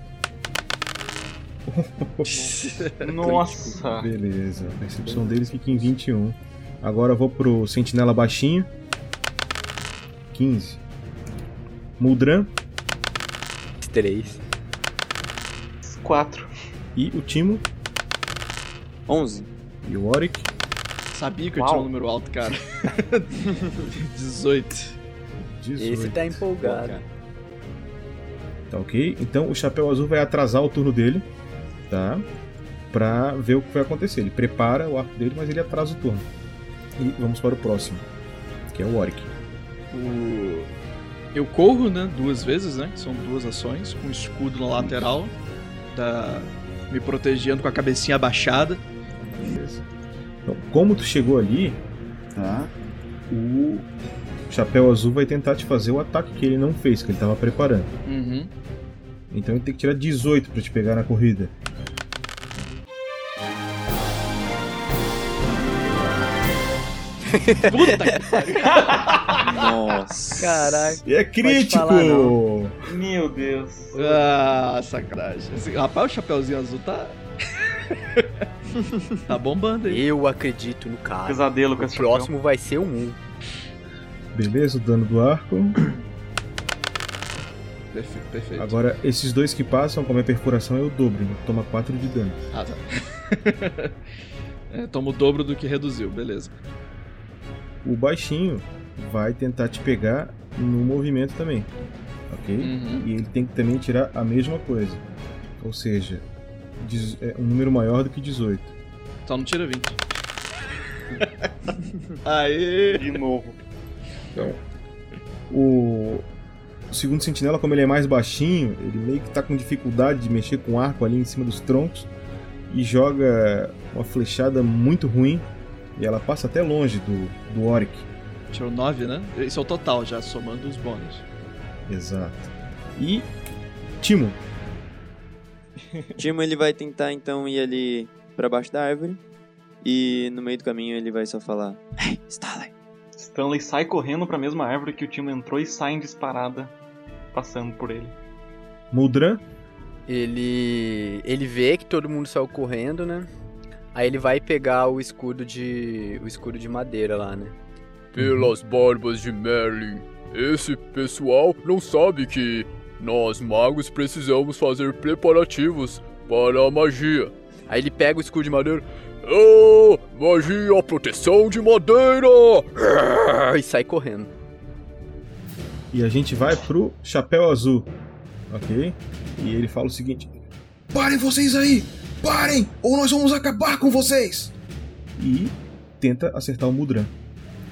Nossa! Beleza, a percepção deles fica em 21. Agora eu vou pro sentinela baixinho. 15. Muldran Três. Quatro. e o Timo 11. e o Oric. Sabia que eu Uau. tinha um número alto, cara. 18. 18. Esse tá empolgado. Tá ok? Então o chapéu azul vai atrasar o turno dele. Tá? pra ver o que vai acontecer. Ele prepara o arco dele, mas ele atrasa o turno. E vamos para o próximo, que é o Oric. O... Eu corro, né? Duas vezes, né? São duas ações, com escudo na lateral, da... me protegendo com a cabecinha abaixada. Beleza. Então, como tu chegou ali, tá? O Chapéu Azul vai tentar te fazer o ataque que ele não fez, que ele tava preparando. Uhum. Então ele tem que tirar 18 pra te pegar na corrida. Puta que pariu. Nossa. Caraca. E é crítico! falar. Meu Deus. Ah, sacanagem. Esse, rapaz, o Chapeuzinho Azul tá... tá bombando aí. Eu acredito no cara. Pesadelo com O esse próximo vai ser um 1. Beleza, o dano do arco. Perfeito, perfeito. Agora, esses dois que passam, como é perfuração, é o dobro. Ele toma 4 de dano. Ah, tá. é, toma o dobro do que reduziu, beleza. O baixinho vai tentar te pegar no movimento também. Ok? Uhum. E ele tem que também tirar a mesma coisa. Ou seja, é um número maior do que 18. Só não tira 20. Aê! De novo. Então, o, o segundo sentinela, como ele é mais baixinho, ele meio que tá com dificuldade de mexer com o arco ali em cima dos troncos e joga uma flechada muito ruim e ela passa até longe do, do Oric. Tirou 9, né? Esse é o total já, somando os bônus. Exato. E Timo, Timo ele vai tentar então ir ali pra baixo da árvore. E no meio do caminho ele vai só falar: Hey, Stanley! Stanley sai correndo pra mesma árvore que o time entrou e sai em disparada, passando por ele. Muldran, Ele. Ele vê que todo mundo saiu correndo, né? Aí ele vai pegar o escudo de. o escudo de madeira lá, né? Pelas barbas de Merlin, esse pessoal não sabe que nós magos precisamos fazer preparativos para a magia. Aí ele pega o escudo de madeira. Oh, magia, proteção de madeira! E sai correndo. e a gente vai pro Chapéu Azul, ok? E ele fala o seguinte: Parem vocês aí! Parem! Ou nós vamos acabar com vocês! e tenta acertar o Mudran,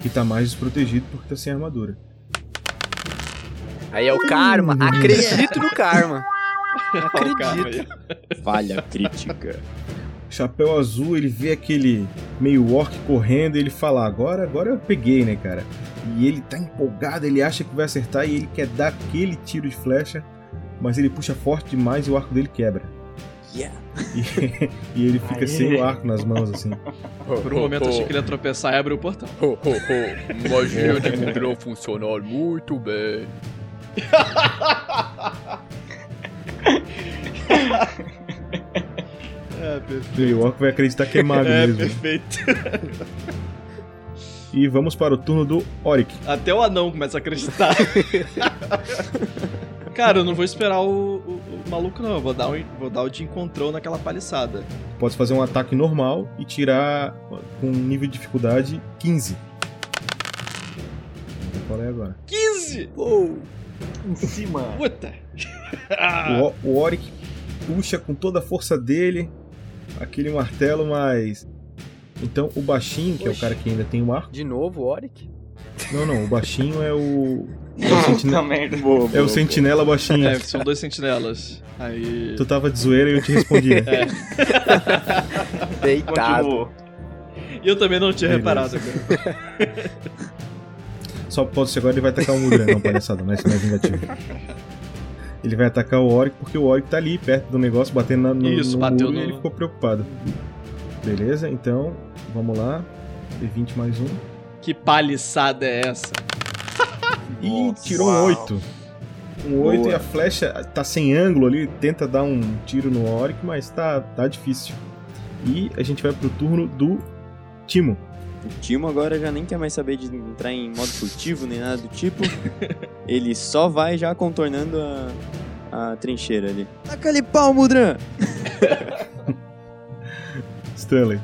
que tá mais desprotegido porque tá sem armadura. Aí é o karma. Acredito no karma. Acredito. Falha crítica. Chapéu Azul, ele vê aquele meio orc correndo e ele fala: Agora, agora eu peguei, né, cara? E ele tá empolgado, ele acha que vai acertar e ele quer dar aquele tiro de flecha, mas ele puxa forte demais e o arco dele quebra. Yeah. E, e ele fica Aê. sem o arco nas mãos, assim. Por um momento eu achei que ele ia tropeçar e abrir o portão. Ho, ho, ho. Magia de Mudrão funcionar muito bem. É, perfeito. E o orc vai acreditar que é mago É, mesmo. perfeito. E vamos para o turno do Oric. Até o anão começa a acreditar. Cara, eu não vou esperar o, o- o maluco, não. Eu vou dar, um, vou dar o de encontrou naquela paliçada. Pode fazer um ataque normal e tirar com nível de dificuldade 15. Qual é agora? 15! Uou. Em cima. Puta! O- o Oric puxa com toda a força dele aquele martelo, mas. Então o baixinho, que é o Oxi. cara que ainda tem o arco. De novo, Oric? Não, não, o baixinho é o. É o, sentinela, merda. Boa, é boa, o sentinela baixinho. É, são dois sentinelas. Aí. Tu tava de zoeira e eu te respondi. né? É. Deitado. Continuou. E eu também não tinha Beleza. reparado, cara. Só pode ser agora ele vai atacar o Mudran, não, palhaçada, não é, isso não é vingativo. Ele vai atacar o Oric porque o Oric tá ali perto do negócio, batendo na- no, Isso, no bateu muro e no- ele ficou preocupado. Beleza, então vamos lá. D20 mais um. Que paliçada é essa? E Nossa. tirou um Uau. 8. Um 8 Boa. e a flecha tá sem ângulo ali, tenta dar um tiro no Oric, mas tá, tá difícil. E a gente vai pro turno do Timo. O Timo agora já nem quer mais saber de entrar em modo furtivo nem nada do tipo. Ele só vai já contornando a, a trincheira ali. Taca ali pau, Mudran! Stanley.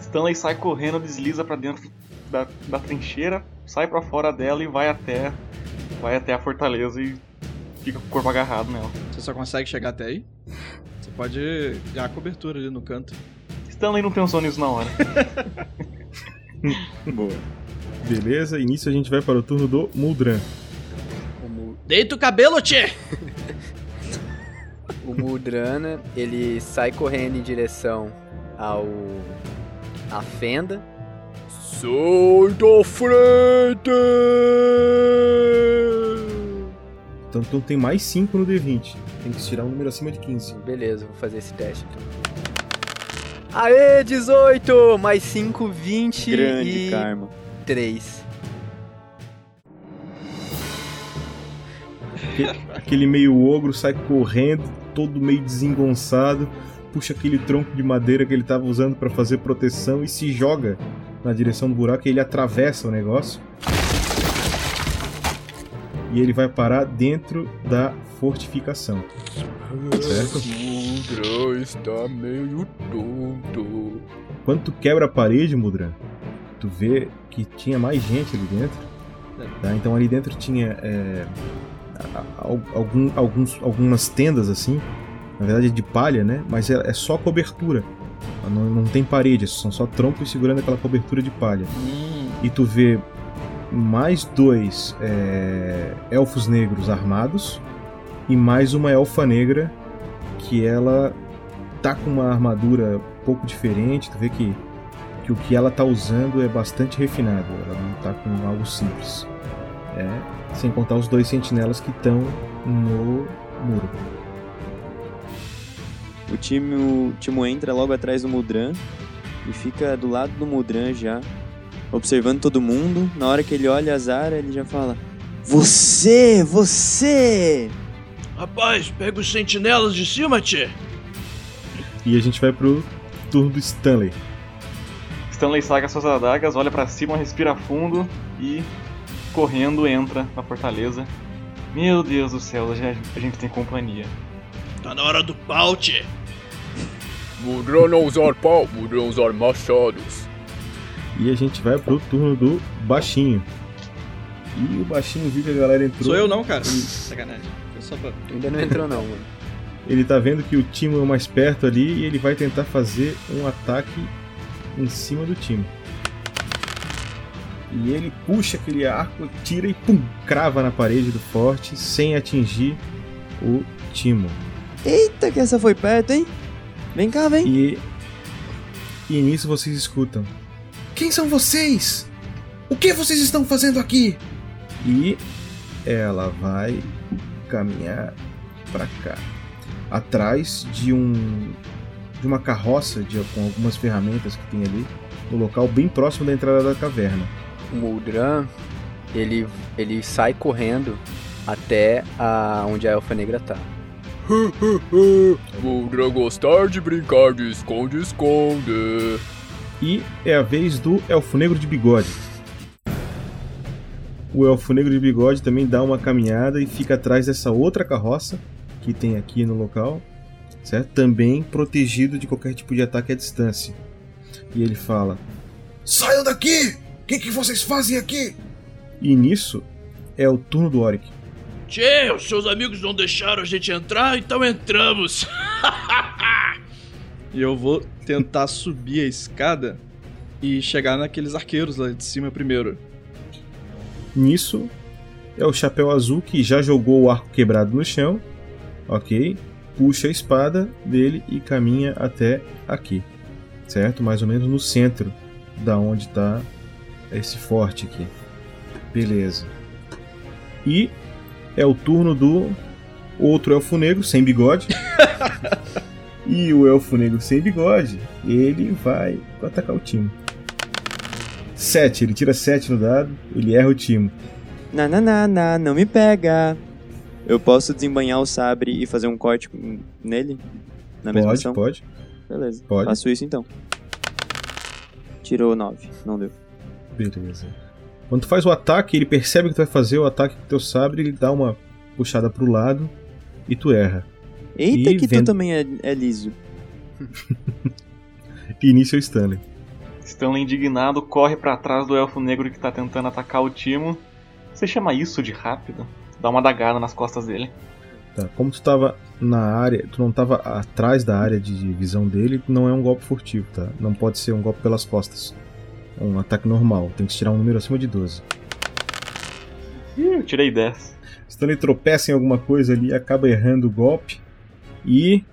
Stanley sai correndo, desliza pra dentro da, da trincheira, sai pra fora dela e vai até vai até a fortaleza e fica com o corpo agarrado nela. Você só consegue chegar até aí? Você pode dar a cobertura ali no canto. Stanley não pensou nisso na hora. Boa. Beleza, início a gente vai para o turno do Muldran. Deita o cabelo, tchê! O Muldrana, ele sai correndo em direção ao a fenda. Sai da frente! Então, então tem mais 5 no D20. Tem que tirar um número acima de 15. Beleza, vou fazer esse teste então. Aê, 18! Mais 5, 20 Grande e karma. 3. Aquele, aquele meio ogro sai correndo, todo meio desengonçado, puxa aquele tronco de madeira que ele tava usando para fazer proteção e se joga na direção do buraco e ele atravessa o negócio. E ele vai parar dentro da fortificação. Certo? Mudra está meio tonto. Quando tu quebra a parede, Mudran, tu vê que tinha mais gente ali dentro. tá? Então ali dentro tinha é, algum- alguns, algumas tendas assim. Na verdade é de palha, né? Mas é, é só cobertura. Não, não tem parede, são só troncos segurando aquela cobertura de palha. E tu vê mais dois é, elfos negros armados e mais uma elfa negra que ela tá com uma armadura um pouco diferente. Tu vê que, que o que ela tá usando é bastante refinado, ela não tá com algo simples. É, sem contar os dois sentinelas que estão no muro. O time, o Timo entra logo atrás do Mudran e fica do lado do Mudran já, observando todo mundo. Na hora que ele olha a Zara, ele já fala: Você, você! Rapaz, pega os sentinelas de cima, tchê! E a gente vai pro turno do Stanley. Stanley saca suas adagas, olha pra cima, respira fundo e, correndo, entra na fortaleza. Meu Deus do céu, já- a gente tem companhia. Tá na hora do pau, tchê! Mudra não usar pau, Mudra usar machados. E a gente vai pro turno do baixinho. E o baixinho viu que a galera entrou. Sou eu não, cara. Sacanagem. Foi só pra... Ainda não entrou não, mano. Ele tá vendo que o Timo é mais perto ali e ele vai tentar fazer um ataque em cima do Timo. E ele puxa aquele arco, tira e pum, crava na parede do forte sem atingir o Timo. Eita, que essa foi perto, hein? Vem cá, vem. E, e nisso vocês escutam. Quem são vocês? O que vocês estão fazendo aqui? E ela vai caminhar pra cá, atrás de um de uma carroça de, com algumas ferramentas que tem ali no local bem próximo da entrada da caverna. O Muldran, ele, ele sai correndo até a, onde a Elfa Negra tá. Mudra gostar de brincar de esconde-esconde. E é a vez do Elfo Negro de Bigode. O Elfo Negro de Bigode também dá uma caminhada e fica atrás dessa outra carroça que tem aqui no local, certo? Também protegido de qualquer tipo de ataque à distância. E ele fala: Saiam daqui! O que, que vocês fazem aqui? E nisso é o turno do Oric. Tchê, os seus amigos não deixaram a gente entrar, então entramos! E eu vou tentar subir a escada e chegar naqueles arqueiros lá de cima primeiro. Nisso é o Chapéu Azul que já jogou o arco quebrado no chão, ok? Puxa a espada dele e caminha até aqui, certo? Mais ou menos no centro da onde está esse forte aqui. Beleza. E é o turno do outro elfo negro sem bigode. e o elfo negro sem bigode, ele vai atacar o time. 7, ele tira 7 no dado, ele erra o time. Na, na, na, na, não me pega. Eu posso desembanhar o sabre e fazer um corte nele? Na mesma Pode, ação? pode. Beleza. Pode. Faço isso então. Tirou 9. Não deu. Beleza. Quando tu faz o ataque, ele percebe que tu vai fazer o ataque com teu sabre, ele dá uma puxada pro lado e tu erra. Eita, E que vendo- tu também é, é liso. E início é o Stanley. Stanley indignado corre pra trás do elfo negro que tá tentando atacar o Timo. Você chama isso de rápido? Dá uma dagada nas costas dele. Tá, como tu tava na área, tu não tava atrás da área de visão dele, não é um golpe furtivo, tá? Não pode ser um golpe pelas costas. É um ataque normal, tem que tirar um número acima de 12. Ih, eu tirei 10. Stanley tropeça em alguma coisa ali, acaba errando o golpe. E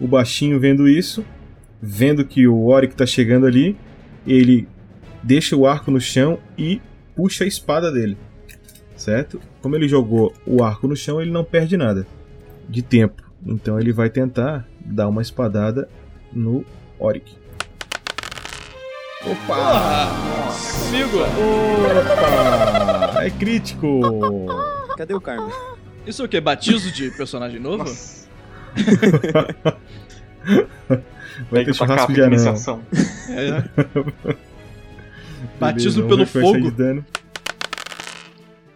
o baixinho vendo isso, vendo que o Oric tá chegando ali, ele deixa o arco no chão e puxa a espada dele. Certo? Como ele jogou o arco no chão, ele não perde nada de tempo. Então ele vai tentar dar uma espadada no Oric. Opa! Comigo! Opa! É crítico! Cadê o Carmen? Isso é o quê? Batismo de personagem novo? Vai ter churrasco de anão. É. Batismo pelo fogo. de dano.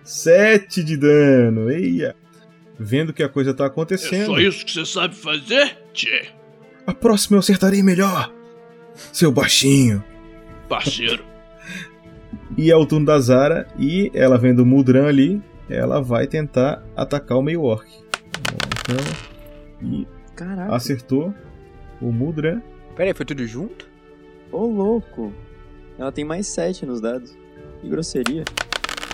7 de dano. Eia! Vendo que a coisa tá É acontecendo. só isso que você sabe fazer, tchê? A próxima eu acertarei melhor. Seu baixinho. Parceiro. E é o turno da Zara. E ela vendo o Mudran ali, ela vai tentar atacar o meio orc. Então, e Caraca. acertou o Mudran. Pera aí, foi tudo junto? Ô, louco. Ela tem mais 7 nos dados. Que grosseria.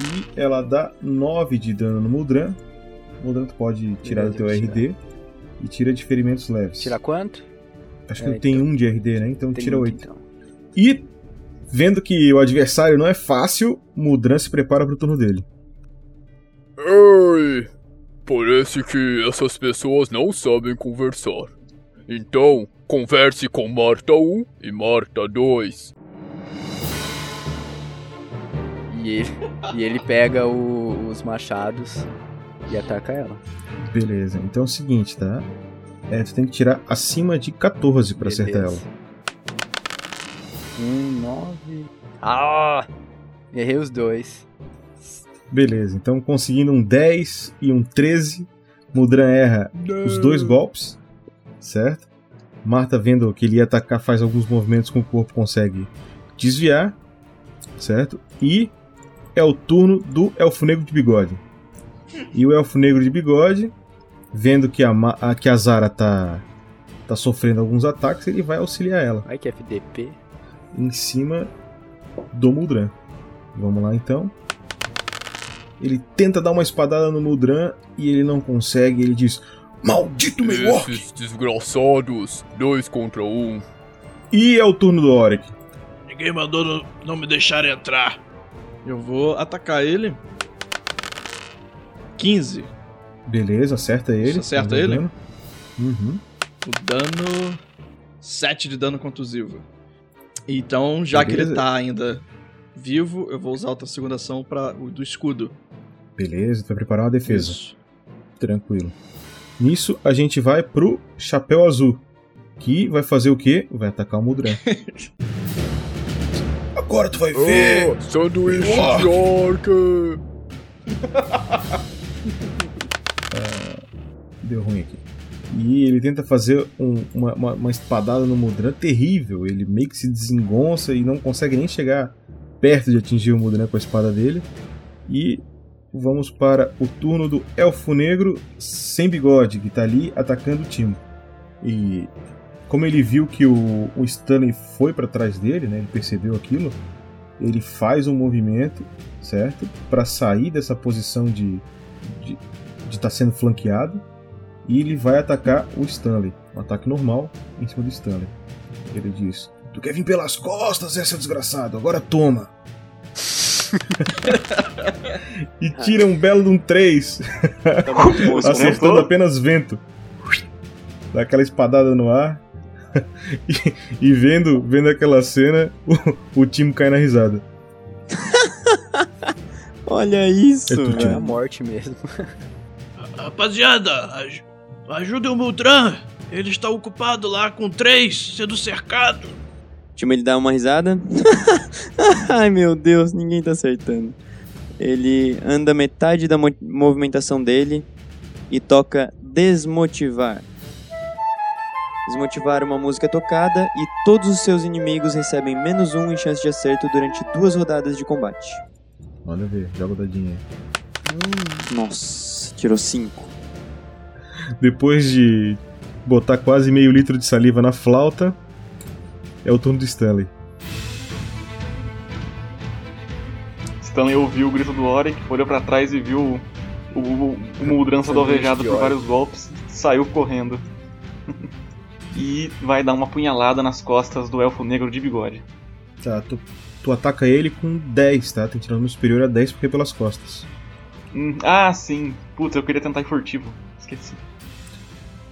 E ela dá 9 de dano no Mudran. Mudran, tu pode tirar do teu Beleza, RD. E tira de ferimentos leves. Tira quanto? Acho que É, ele tem um de RD, né? Então Tem tira muito, 8. então. E, vendo que o adversário não é fácil, Mudran se prepara pro turno dele. Ei! Parece que essas pessoas não sabem conversar. Então, converse com Marta 1 e Marta 2. E ele, e ele pega o- os machados e ataca ela. Beleza, então é o seguinte, tá? É, tu tem que tirar acima de 14 pra acertar ela. Um, nove. Ah! Errei os dois. Beleza, então conseguindo um 10 e um 13, Mudran erra os dois golpes, certo? Marta, vendo que ele ia atacar, faz alguns movimentos com o corpo, consegue desviar, certo? E é o turno do Elfo Negro de Bigode. E o Elfo Negro de Bigode, vendo que a, a- que a Zara tá, tá sofrendo alguns ataques, ele vai auxiliar ela Ai que FDP. em cima do Muldran. Vamos lá então. Ele tenta dar uma espadada no Muldran e ele não consegue. Ele diz: Maldito meio orc! Esses desgraçados, dois contra um. E é o turno do Oric. Ninguém mandou não, não me deixar entrar. Eu vou atacar ele. 15. Beleza, acerta ele. Isso acerta ele? dano. Uhum. O dano. 7 de dano contusivo. Então, já que ele Beleza. tá ainda vivo, eu vou usar outra segunda ação para o do escudo. Beleza, tu vai preparar uma defesa. Isso. Tranquilo. Nisso a gente vai pro Chapéu Azul. Que vai fazer o quê? Vai atacar o Muldran. Agora tu vai ver! Oh, sanduíche Orc. de orc! Deu ruim aqui. E ele tenta fazer um- uma, uma, uma espadada no Mudran terrível. Ele meio que se desengonça e não consegue nem chegar perto de atingir o Mudran com a espada dele. E vamos para o turno do Elfo Negro sem bigode, que tá ali atacando o Timo. E como ele viu que o, o Stanley foi para trás dele, né, ele percebeu aquilo, ele faz um movimento, certo? Para sair dessa posição de de estar sendo flanqueado e ele vai atacar o Stanley. Um ataque normal em cima do Stanley. Ele diz: Tu quer vir pelas costas, é seu desgraçado? Agora toma! E tira um belo de um 3, Tá muito bom esse acertando apenas vento. Dá aquela espadada no ar. e, e vendo, vendo aquela cena, o, o time cai na risada. Olha isso, É É a morte mesmo. Rapaziada, aj ajudem o Mudran. Ele está ocupado lá com três, sendo cercado. Timo ele dá uma risada. Ai meu Deus, ninguém tá acertando. Ele anda metade da mo- movimentação dele e toca Desmotivar. Desmotivar uma música tocada e todos os seus inimigos recebem menos um em chance de acerto durante duas rodadas de combate. Manda ver, joga o dadinho aí. Nossa, tirou cinco. Depois de botar quase meio litro de saliva na flauta, é o turno do Stanley. Stanley ouviu o grito do Oric, olhou pra trás e viu o, o, o Muldran sendo alvejado por vários golpes, saiu correndo. e vai dar uma punhalada nas costas do elfo negro de bigode. Tá, tu, tu ataca ele com 10, tá? Tem tirando superior a 10 porque é pelas costas. Hum, ah, sim. Putz, eu queria tentar ir furtivo. Esqueci.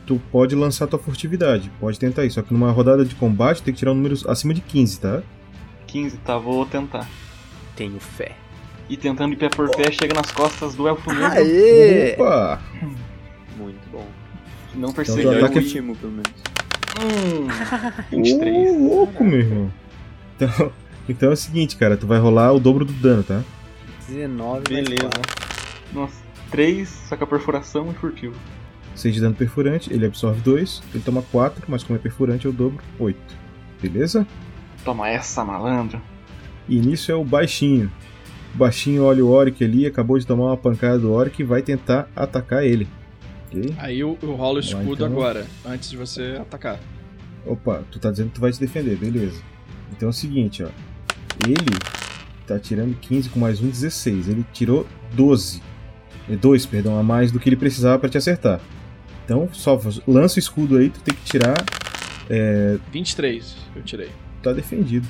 Tu pode lançar tua furtividade, pode tentar isso. Só que numa rodada de combate tem que tirar um número acima de 15, tá? 15, tá, vou tentar. Tenho fé. E tentando ir pé por pé, chega nas costas do elfo negro. Aê! Opa! Muito bom. Não Então, percebi. tu Melhor ataque- que o último, pelo menos. Hum, 23. Ô, louco, meu irmão. Então, então é o seguinte, cara, tu vai rolar o dobro do dano, tá? 19 Beleza. mais Nossa, 3, só que a perfuração e furtivo. 6 de dano perfurante, ele absorve 2, ele toma 4, mas como é perfurante eu dobro 8. Beleza? Toma essa, malandro. E nisso é o baixinho. O baixinho olha o Oric ali, acabou de tomar uma pancada do Oric e vai tentar atacar ele. Ok? Aí eu, eu rolo o escudo então. agora, antes de você atacar. Opa, tu tá dizendo que tu vai se defender, beleza. Então é o seguinte, ó. Ele tá tirando 15 com mais um, 16. Ele tirou 12. 2, perdão, a mais do que ele precisava pra te acertar. Então, só lança o escudo aí, tu tem que tirar. É, 23 eu tirei. tá defendido.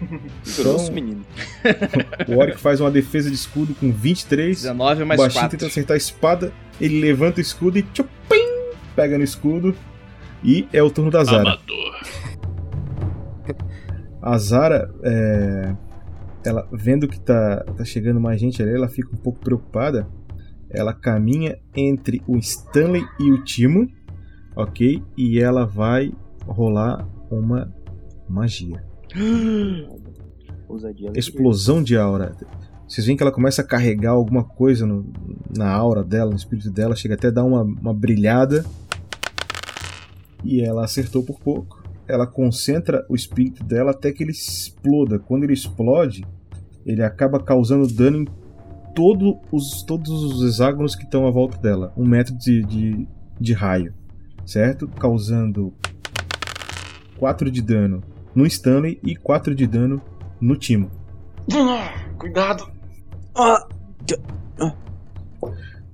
Grosso, Então, menino. o Oric faz uma defesa de escudo com 23. 19 O mais baixinho 4. tenta acertar a espada, ele levanta o escudo e tchupim, pega no escudo. E é o turno da Zara. Amador. A Zara, é, ela vendo que tá, tá chegando mais gente ali, ela fica um pouco preocupada. Ela caminha entre o Stanley e o Timo, ok? E ela vai rolar uma magia. Explosão de aura. Vocês veem que ela começa a carregar alguma coisa no- na aura dela, no espírito dela, chega até a dar uma, uma brilhada. E ela acertou por pouco. Ela concentra o espírito dela até que ele exploda. Quando ele explode, ele acaba causando dano em todo os, todos os hexágonos que estão à volta dela. Um metro de, de, de raio. Certo? Causando 4 de dano no Stanley e 4 de dano no Timo. Cuidado.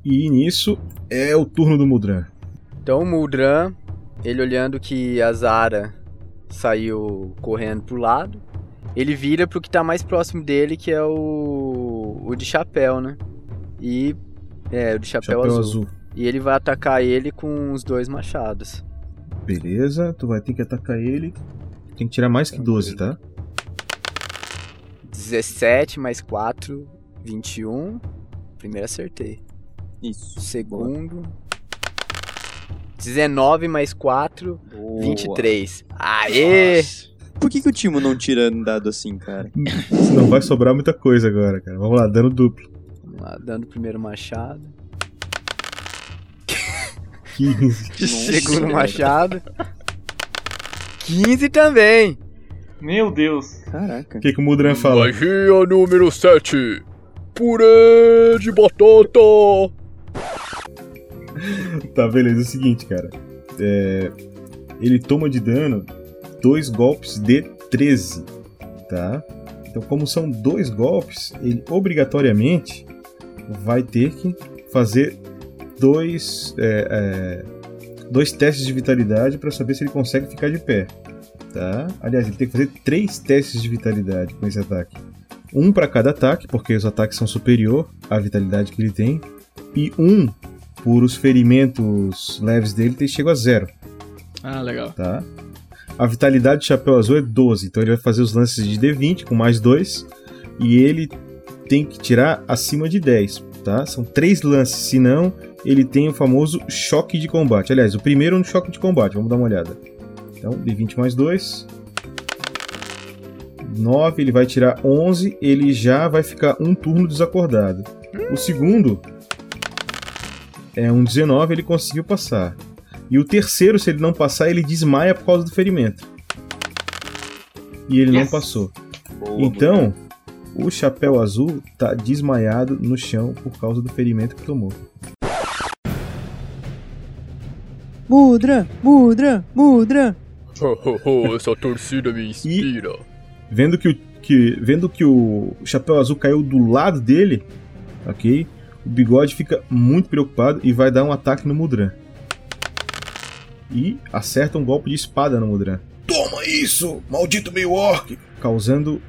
E nisso é o turno do Mudran. Então o Muldran, ele olhando que a Zara saiu correndo pro lado, ele vira pro que tá mais próximo dele, que é o. o de chapéu, né? E. É, o de chapéu, Chapéu azul. azul. E ele vai atacar ele com os dois machados. Beleza, tu vai ter que atacar ele. Tem que tirar mais que 12, tá? 17 mais 4, 21. Primeiro acertei. Isso. Segundo. 19 mais 4, Boa. 23. Aê! Por que, que o Timo não tira um dado assim, cara? Não vai sobrar muita coisa agora, cara. Vamos lá, dano duplo. Vamos lá, dando o primeiro machado. 15. Segundo machado. 15 também. Meu Deus. Caraca. O que, que o Mudran fala? Magia número 7. Purê de batata. Tá, beleza. É o seguinte, cara. É, Ele toma de dano dois golpes de 13, tá? Então, como são dois golpes, ele obrigatoriamente vai ter que fazer dois, é, é, dois testes de vitalidade para saber se ele consegue ficar de pé, tá? Aliás, ele tem que fazer três testes de vitalidade com esse ataque. Um para cada ataque, porque os ataques são superior à vitalidade que ele tem, e um por os ferimentos leves dele ter chego a zero, Ah, legal. tá? A vitalidade de chapéu azul é 12, então ele vai fazer os lances de D20 com mais 2 e ele tem que tirar acima de 10, tá? São três lances, senão ele tem o famoso choque de combate. Aliás, o primeiro é um choque de combate, vamos dar uma olhada. Então, D20 mais 2. 9, ele vai tirar 11, ele já vai ficar um turno desacordado. O segundo é um 19, ele conseguiu passar. E o terceiro, se ele não passar, ele desmaia por causa do ferimento. E ele não Yes. passou. Então, o chapéu azul tá desmaiado no chão por causa do ferimento que tomou. Mudra, Mudra, Mudra. Essa torcida me inspira. Vendo que, o, que, vendo que o Chapéu Azul caiu do lado dele, ok? O Bigode fica muito preocupado e vai dar um ataque no Mudran. E acerta um golpe de espada no Mudran. Toma isso, maldito meio orc! Causando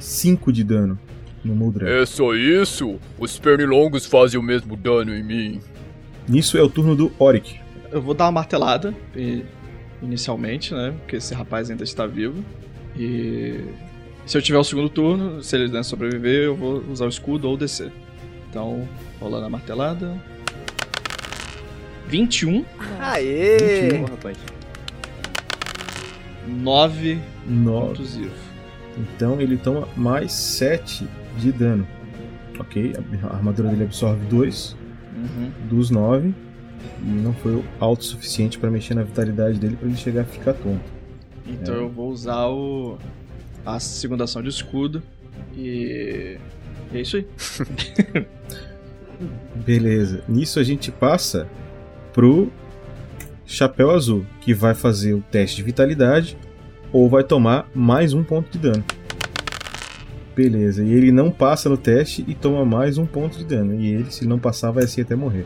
5 de dano no Mudran. É só isso? Os pernilongos fazem o mesmo dano em mim. Nisso é o turno do Oric. Eu vou dar uma martelada e- inicialmente, né? Porque esse rapaz ainda está vivo. E se eu tiver o segundo turno, se ele né, sobreviver, eu vou usar o escudo ou descer. Então, rolando a martelada. 21, Aê! 21, rapaz. 9 9. pontos. Então ele toma mais 7 de dano. Ok, a armadura dele absorve 2 Uhum. dos 9. E não foi alto o suficiente para mexer na vitalidade dele para ele chegar a ficar tonto. Então É. eu vou usar o a segunda ação de escudo e e é isso aí. Beleza. Nisso a gente passa pro Chapéu Azul, que vai fazer o teste de vitalidade ou vai tomar mais um ponto de dano. Beleza, e ele não passa no teste e toma mais um ponto de dano. E ele, se não passar, vai assim até morrer.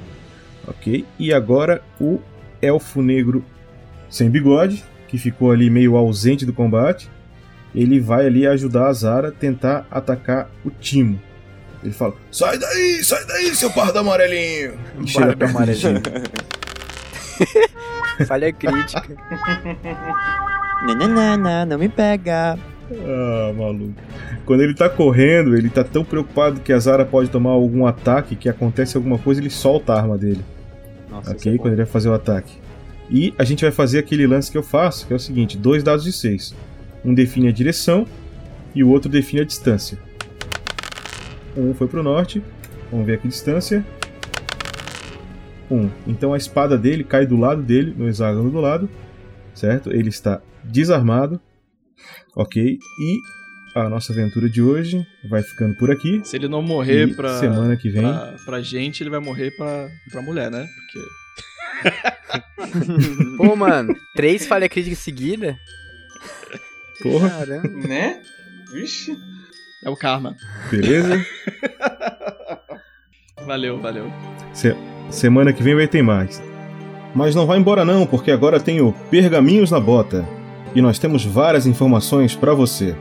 Ok? E agora o Elfo Negro sem bigode, que ficou ali meio ausente do combate. Ele vai ali ajudar a Zara a tentar atacar o Timo. Ele fala: Sai daí, sai daí, seu pardo amarelinho! e chega perto do Timo. Falha crítica. Não, não, não, não, não me pega. Ah, maluco. Quando ele tá correndo, ele tá tão preocupado que a Zara pode tomar algum ataque, que acontece alguma coisa, ele solta a arma dele. Nossa, ok? Quando ele vai fazer o ataque. E a gente vai fazer aquele lance que eu faço, que é o seguinte: dois dados de 6. Um define a direção e o outro define a distância. Um foi pro norte. Vamos ver aqui a distância. Um. Então a espada dele cai do lado dele, no hexágono do lado. Certo? Ele está desarmado. Ok? E a nossa aventura de hoje vai ficando por aqui. Se ele não morrer E pra semana que vem- pra, pra gente, ele vai morrer pra, pra mulher, né? Porque Pô, mano, três falha crítica seguida? Porra, Caramba. Né? Vixe. é o karma. beleza? Valeu, valeu. Se- semana que vem vai ter mais. Mas não vai embora não, porque agora tem o Pergaminhos na Bota. E nós temos várias informações para você.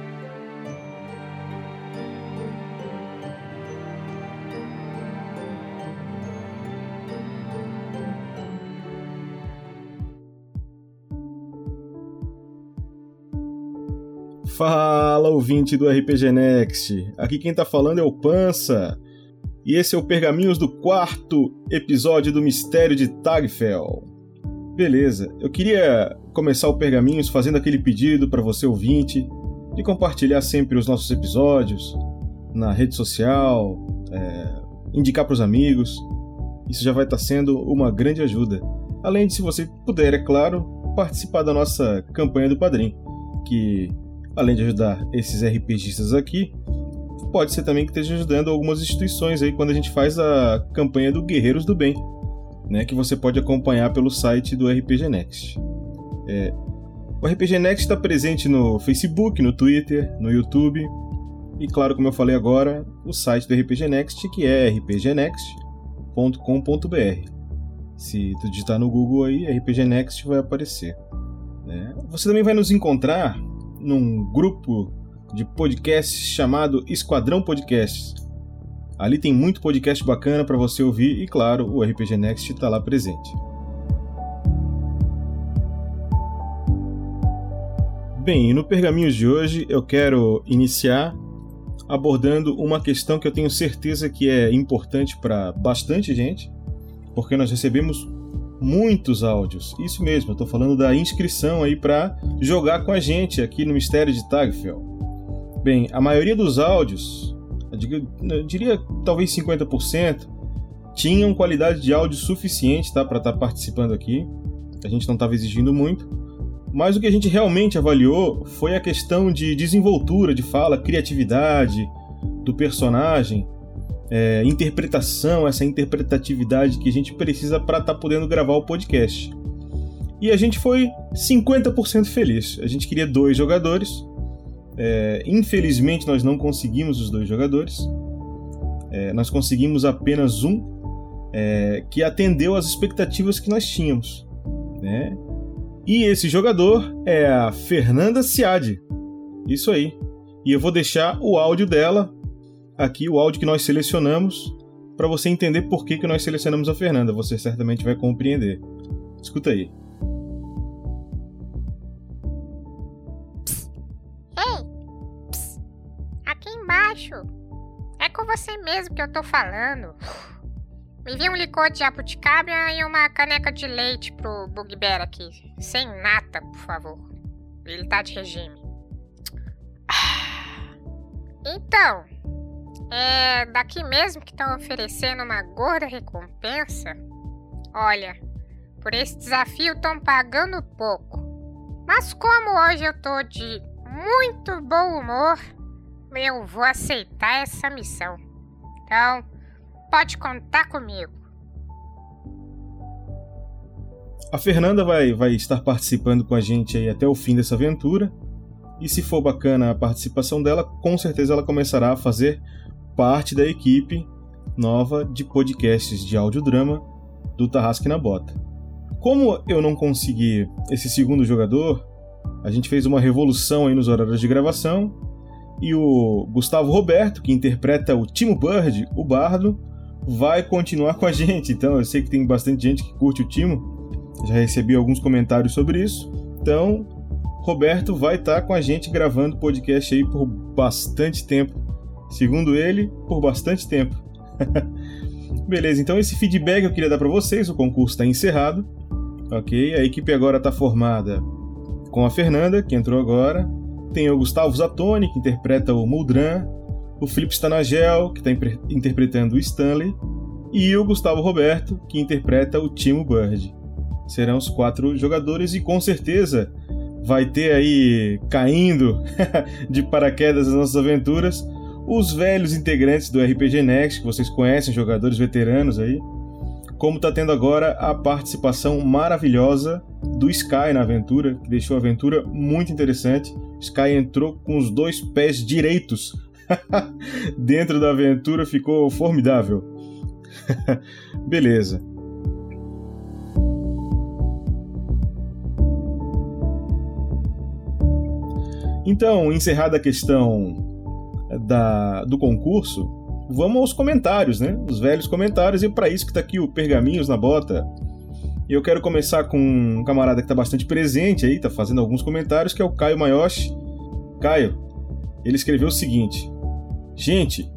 Fala, ouvinte do RPG Next. Aqui quem tá falando é o Pança. E esse é o Pergaminhos do quarto episódio do Mistério de Tagfell. Beleza, eu queria começar o Pergaminhos fazendo aquele pedido para você ouvinte de compartilhar sempre os nossos episódios na rede social, é, indicar para os amigos. Isso já vai estar sendo uma grande ajuda. Além de, se você puder, é claro, participar da nossa campanha do Padrim, que além de ajudar esses RPGistas aqui, pode ser também que esteja ajudando algumas instituições aí quando a gente faz a campanha do Guerreiros do Bem, né, que você pode acompanhar pelo site do RPG Next. É, o RPG Next está presente no Facebook, no Twitter, no YouTube e, claro, como eu falei agora, o site do RPG Next, que é rpgnext.com.br. Se tu digitar no Google aí, RPG Next vai aparecer. né? Você também vai nos encontrar num grupo de podcasts chamado Esquadrão Podcasts. Ali tem muito podcast bacana para você ouvir e, claro, o RPG Next está lá presente. Bem, no Pergaminhos de hoje eu quero iniciar abordando uma questão que eu tenho certeza que é importante para bastante gente, porque nós recebemos muitos áudios. Isso mesmo, eu estou falando da inscrição aí para jogar com a gente aqui no Mistério de Tagfell. Bem, a maioria dos áudios, eu diria, talvez 50%, tinham qualidade de áudio suficiente tá, para estar participando aqui. A gente não estava exigindo muito. Mas o que a gente realmente avaliou foi a questão de desenvoltura de fala, criatividade do personagem é, interpretação, essa interpretatividade que a gente precisa para estar tá podendo gravar o podcast. E a gente foi 50% feliz. A gente queria dois jogadores. É, infelizmente, nós não conseguimos os dois jogadores. É, nós conseguimos apenas um é, que atendeu às expectativas que nós tínhamos. Né? E esse jogador é a Fernanda Ciade. Isso aí. E eu vou deixar o áudio dela aqui, o áudio que nós selecionamos, para você entender por que, que nós selecionamos a Fernanda. Você certamente vai compreender. Escuta aí. Embaixo. É com você mesmo que eu tô falando. Me vi um licor de jabuticaba e uma caneca de leite pro Bugbear aqui. Sem nata, por favor. Ele tá de regime. Então, é daqui mesmo que estão oferecendo uma gorda recompensa? Olha, por esse desafio estão pagando pouco. Mas como hoje eu tô de muito bom humor, eu vou aceitar essa missão. Então, pode contar comigo. A Fernanda vai, vai estar participando com a gente aí até o fim dessa aventura. E se for bacana a participação dela, com certeza ela começará a fazer parte da equipe nova de podcasts de audiodrama do Tarrasque na Bota. Como eu não consegui esse segundo jogador, a gente fez uma revolução aí nos horários de gravação e o Gustavo Roberto, que interpreta o Timo Bird, o bardo, vai continuar com a gente. Então eu sei que tem bastante gente que curte o Timo. Já recebi alguns comentários sobre isso. Então, Roberto vai estar tá com a gente gravando podcast aí por bastante tempo. Segundo ele, por bastante tempo. Beleza, então esse feedback eu queria dar para vocês. O concurso está encerrado. Ok, a equipe agora está formada com a Fernanda, que entrou agora, tem o Gustavo Zatoni, que interpreta o Muldran, o Felipe Stanagel, que está interpretando o Stanley, e o Gustavo Roberto, que interpreta o Timo Bird. Serão os quatro jogadores e com certeza vai ter aí caindo de paraquedas as nossas aventuras os velhos integrantes do RPG Next, que vocês conhecem, jogadores veteranos aí, como está tendo agora a participação maravilhosa do Sky na aventura, que deixou a aventura muito interessante. Sky entrou com os dois pés direitos dentro da aventura, ficou formidável. Beleza. Então, encerrada a questão da, do concurso, vamos aos comentários, né? Os velhos comentários, e para isso que tá aqui o Pergaminhos na Bota. E eu quero começar com um camarada que tá bastante presente aí, tá fazendo alguns comentários, que é o Caio Mayoshi. Caio, ele escreveu o seguinte: Gente,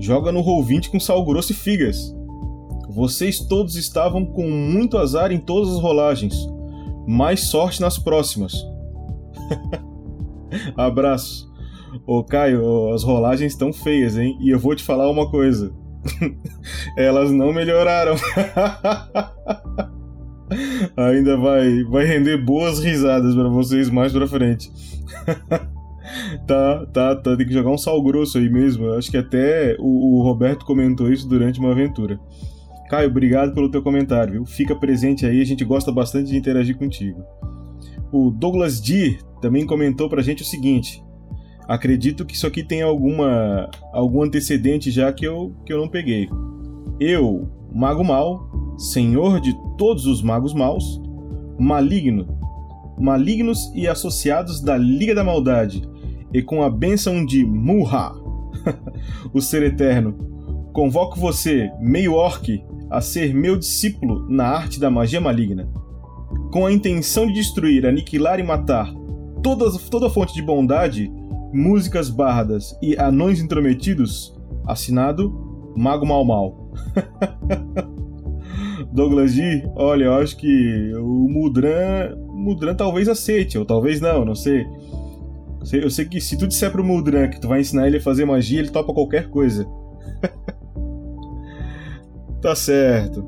joga no Roll20 com sal grosso e figas. Vocês todos estavam com muito azar em todas as rolagens. Mais sorte nas próximas. Abraço. Ô Caio, as rolagens estão feias, hein? E eu vou te falar uma coisa. Elas não melhoraram. Ainda vai, vai render boas risadas para vocês mais pra frente. tá, tá, tá. Tem que jogar um sal grosso aí mesmo. Acho que até o, o, Roberto comentou isso durante uma aventura. Caio, obrigado pelo teu comentário, viu? Fica presente aí, a gente gosta bastante de interagir contigo. O Douglas D também comentou pra gente o seguinte: acredito que isso aqui tem alguma algum antecedente já que eu, que eu não peguei. Eu, Mago Mal, senhor de todos os magos maus, maligno, malignos e associados da Liga da Maldade, e com a bênção de Mulha, o Ser Eterno, convoco você, meio orc, a ser meu discípulo na arte da magia maligna. Com a intenção de destruir, aniquilar e matar toda, toda fonte de bondade músicas bardas e anões intrometidos, assinado Mago Mal Mal. Douglas G, olha, eu acho que o Mudran, Mudran talvez aceite, ou talvez não, não sei. Eu sei que se tu disser pro Mudran que tu vai ensinar ele a fazer magia, ele topa qualquer coisa. tá certo.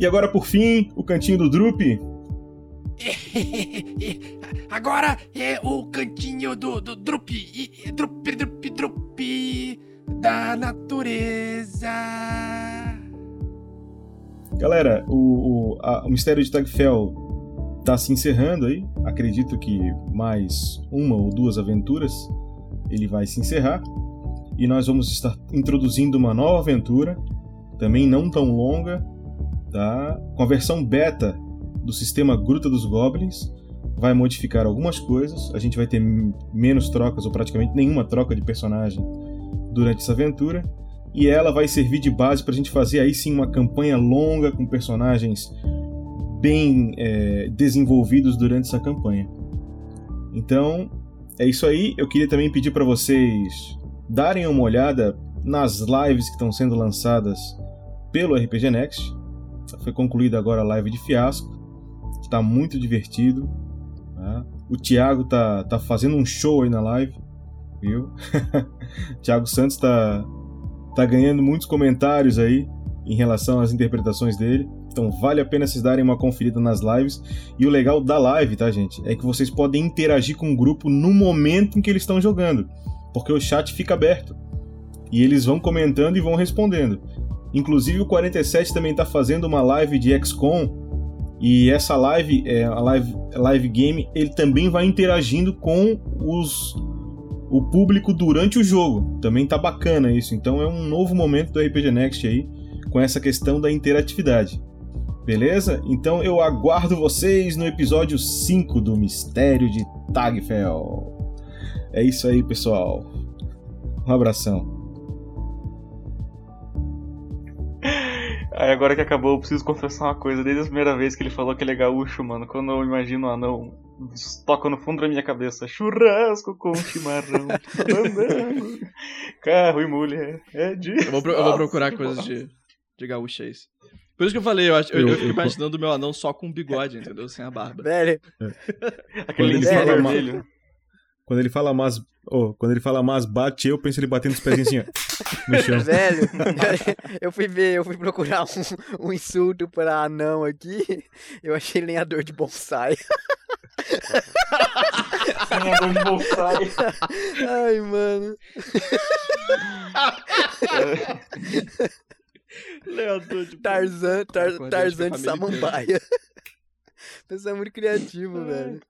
E agora, por fim, o cantinho do Drup. Agora é o cantinho do, do Drup. Drup, Drup, Drup. da natureza. Galera, o, o, a- o mistério de Tagfell tá se encerrando aí. Acredito que mais uma ou duas aventuras ele vai se encerrar. E nós vamos estar introduzindo uma nova aventura, também não tão longa, tá? com a versão beta do sistema Gruta dos Goblins. Vai modificar algumas coisas. A gente vai ter menos trocas, ou praticamente nenhuma troca de personagem durante essa aventura. E ela vai servir de base para a gente fazer aí sim uma campanha longa com personagens bem é, desenvolvidos durante essa campanha. Então, é isso aí. Eu queria também pedir para vocês darem uma olhada nas lives que estão sendo lançadas pelo RPG Next. Foi concluída agora a live de Fiasco. Está muito divertido. tá? O Thiago tá, tá fazendo um show aí na live. Viu? Thiago Santos tá, tá ganhando muitos comentários aí em relação às interpretações dele. Então vale a pena vocês darem uma conferida nas lives. E o legal da live, tá, gente? É que vocês podem interagir com o grupo no momento em que eles estão jogando. Porque o chat fica aberto. E eles vão comentando e vão respondendo. Inclusive o 47 também tá fazendo uma live de XCOM. E essa live, é, a live, live game, ele também vai interagindo com os o público durante o jogo. Também tá bacana isso. Então é um novo momento do RPG Next aí, com essa questão da interatividade. Beleza? Então eu aguardo vocês no episódio 5 do Mistério de Tagfell. É isso aí, pessoal. Um abração. Aí agora que acabou, eu preciso confessar uma coisa. Desde a primeira vez que ele falou que ele é gaúcho, mano, quando eu imagino o anão, toca no fundo da minha cabeça: churrasco com chimarrão, andando, carro e mulher. É de. Eu vou, pro- eu vou procurar coisas de, de gaúchês. Por isso que eu falei, eu, acho, eu, Eu- eu fico imaginando o meu anão só com bigode, entendeu? Sem a barba. Velho, Aquele Quando ele lencinho fala ma- vermelho. Quando ele fala mas, oh, quando ele fala mas bate, eu penso ele batendo os pezinhos assim, ó, no chão. velho, eu fui ver, eu fui procurar um, um insulto pra anão aqui. Eu achei lenhador de bonsai. Lenhador de bonsai. Ai, mano. Leandro de Tarzan, Tar, Tarzan de Samambaia. Pessoal é muito criativo, velho.